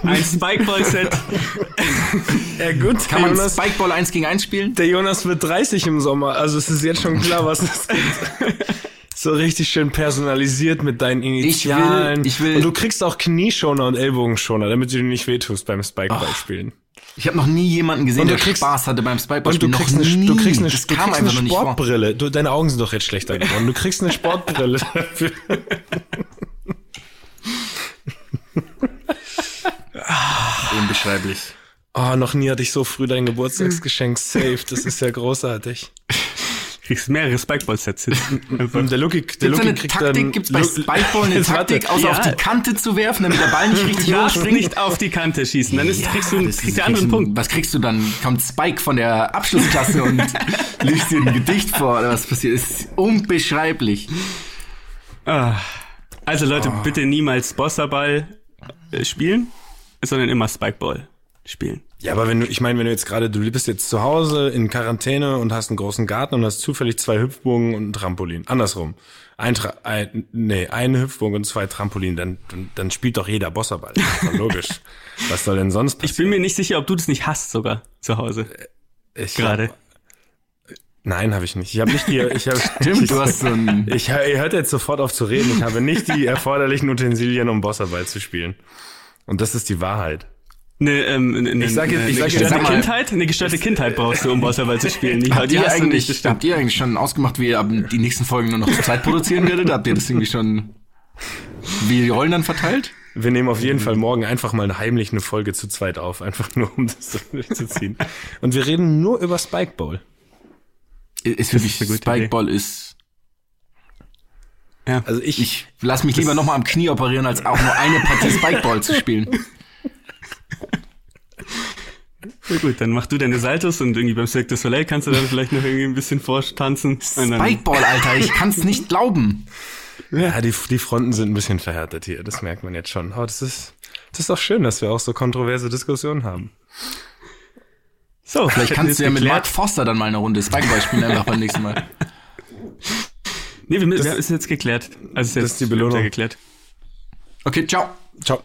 mir. Ein Spikeball-Set. <laughs> Ja gut, Kann man Jonas, Spikeball 1 gegen 1 spielen? der Jonas wird 30 im Sommer, also es ist jetzt schon klar, was es <laughs> gibt. So richtig schön personalisiert mit deinen Initialen. ich will- und du kriegst auch Knieschoner und Ellbogenschoner, damit du dir nicht wehtust beim Spikeball spielen. Ich habe noch nie jemanden gesehen, Und du der kriegst- Spaß hatte beim Spikeball Und du kriegst, noch eine, nie. du kriegst eine, das du kriegst eine. Sportbrille. Du, deine Augen sind doch jetzt schlechter geworden. Du kriegst eine Sportbrille dafür. <laughs> Unbeschreiblich. Oh, noch nie hatte ich so früh dein Geburtstagsgeschenk safe. Das ist ja großartig. Kriegst mehrere Spikeball-Sets <laughs> hin. Und der Lucky, der Lucky eine kriegt Taktik? dann, Gibt's bei Spikeball eine. <laughs> Taktik, außer Ja. auf die Kante zu werfen, damit der Ball nicht <laughs> richtig darfst hochspringt? nicht auf die Kante schießen, dann ist, kriegst du, kriegst ist- einen kriegst Punkt. Was kriegst du dann? Kommt Spike von der Abschlussklasse und liest dir ein Gedicht vor oder was passiert? Das ist unbeschreiblich. Ah. Also Leute, bitte niemals Bosserball äh, spielen, sondern immer Spikeball spielen. Ja, aber wenn du, ich meine, wenn du jetzt gerade, du bist jetzt zu Hause in Quarantäne und hast einen großen Garten und hast zufällig zwei Hüpfbogen und ein Trampolin. Andersrum. Ein, Tra ein nee, ein Hüpfbogen und zwei Trampolin, dann, dann, dann spielt doch jeder Bosserball. Logisch. <laughs> Was soll denn sonst Ich bin passieren? mir nicht sicher, ob du das nicht hast sogar zu Hause. Ich Gerade. Nein, habe ich nicht. Ich habe nicht die, ich habe, <laughs> Stimmt, du hast so ein. <laughs> ich, ihr hört jetzt sofort auf zu reden. Ich habe nicht die erforderlichen Utensilien, um Bosserball zu spielen. Und das ist die Wahrheit. Eine, ähm, eine, Ich sag jetzt- eine ich sag jetzt- gestörte mal- Kindheit? Eine gestörte Kindheit brauchst du, um Bosserball zu spielen. Die, Habt die ihr, hast du nicht, das eigentlich, stimmt. habt ihr eigentlich schon ausgemacht, wie ihr ab die nächsten Folgen nur noch zu zweit produzieren werdet? Habt ihr das irgendwie schon, wie die Rollen dann verteilt? Wir nehmen auf jeden Fall morgen einfach mal heimlich eine Folge zu zweit auf, einfach nur um das so durchzuziehen. Und wir reden nur über Spikeball. Ist wirklich, Spikeball ist, Also ich, ich lass mich lieber nochmal am Knie operieren, als auch nur eine Partie Spikeball zu spielen. Ja, gut, dann mach du deine Saltos und irgendwie beim Cirque du Soleil kannst du dann vielleicht noch irgendwie ein bisschen vortanzen. Spikeball, Alter, ich kann's nicht glauben. ja, die, die Fronten sind ein bisschen verhärtet hier, das merkt man jetzt schon. Aber das ist, das ist doch schön, dass wir auch so kontroverse Diskussionen haben. So, Vielleicht kannst du ja mit. Mark Foster dann mal eine Runde Spikeball spielen, einfach beim nächsten Mal. Nee, wir, wir, ist jetzt geklärt. Also ist jetzt ist die Belohnung. geklärt. Okay, ciao. Ciao.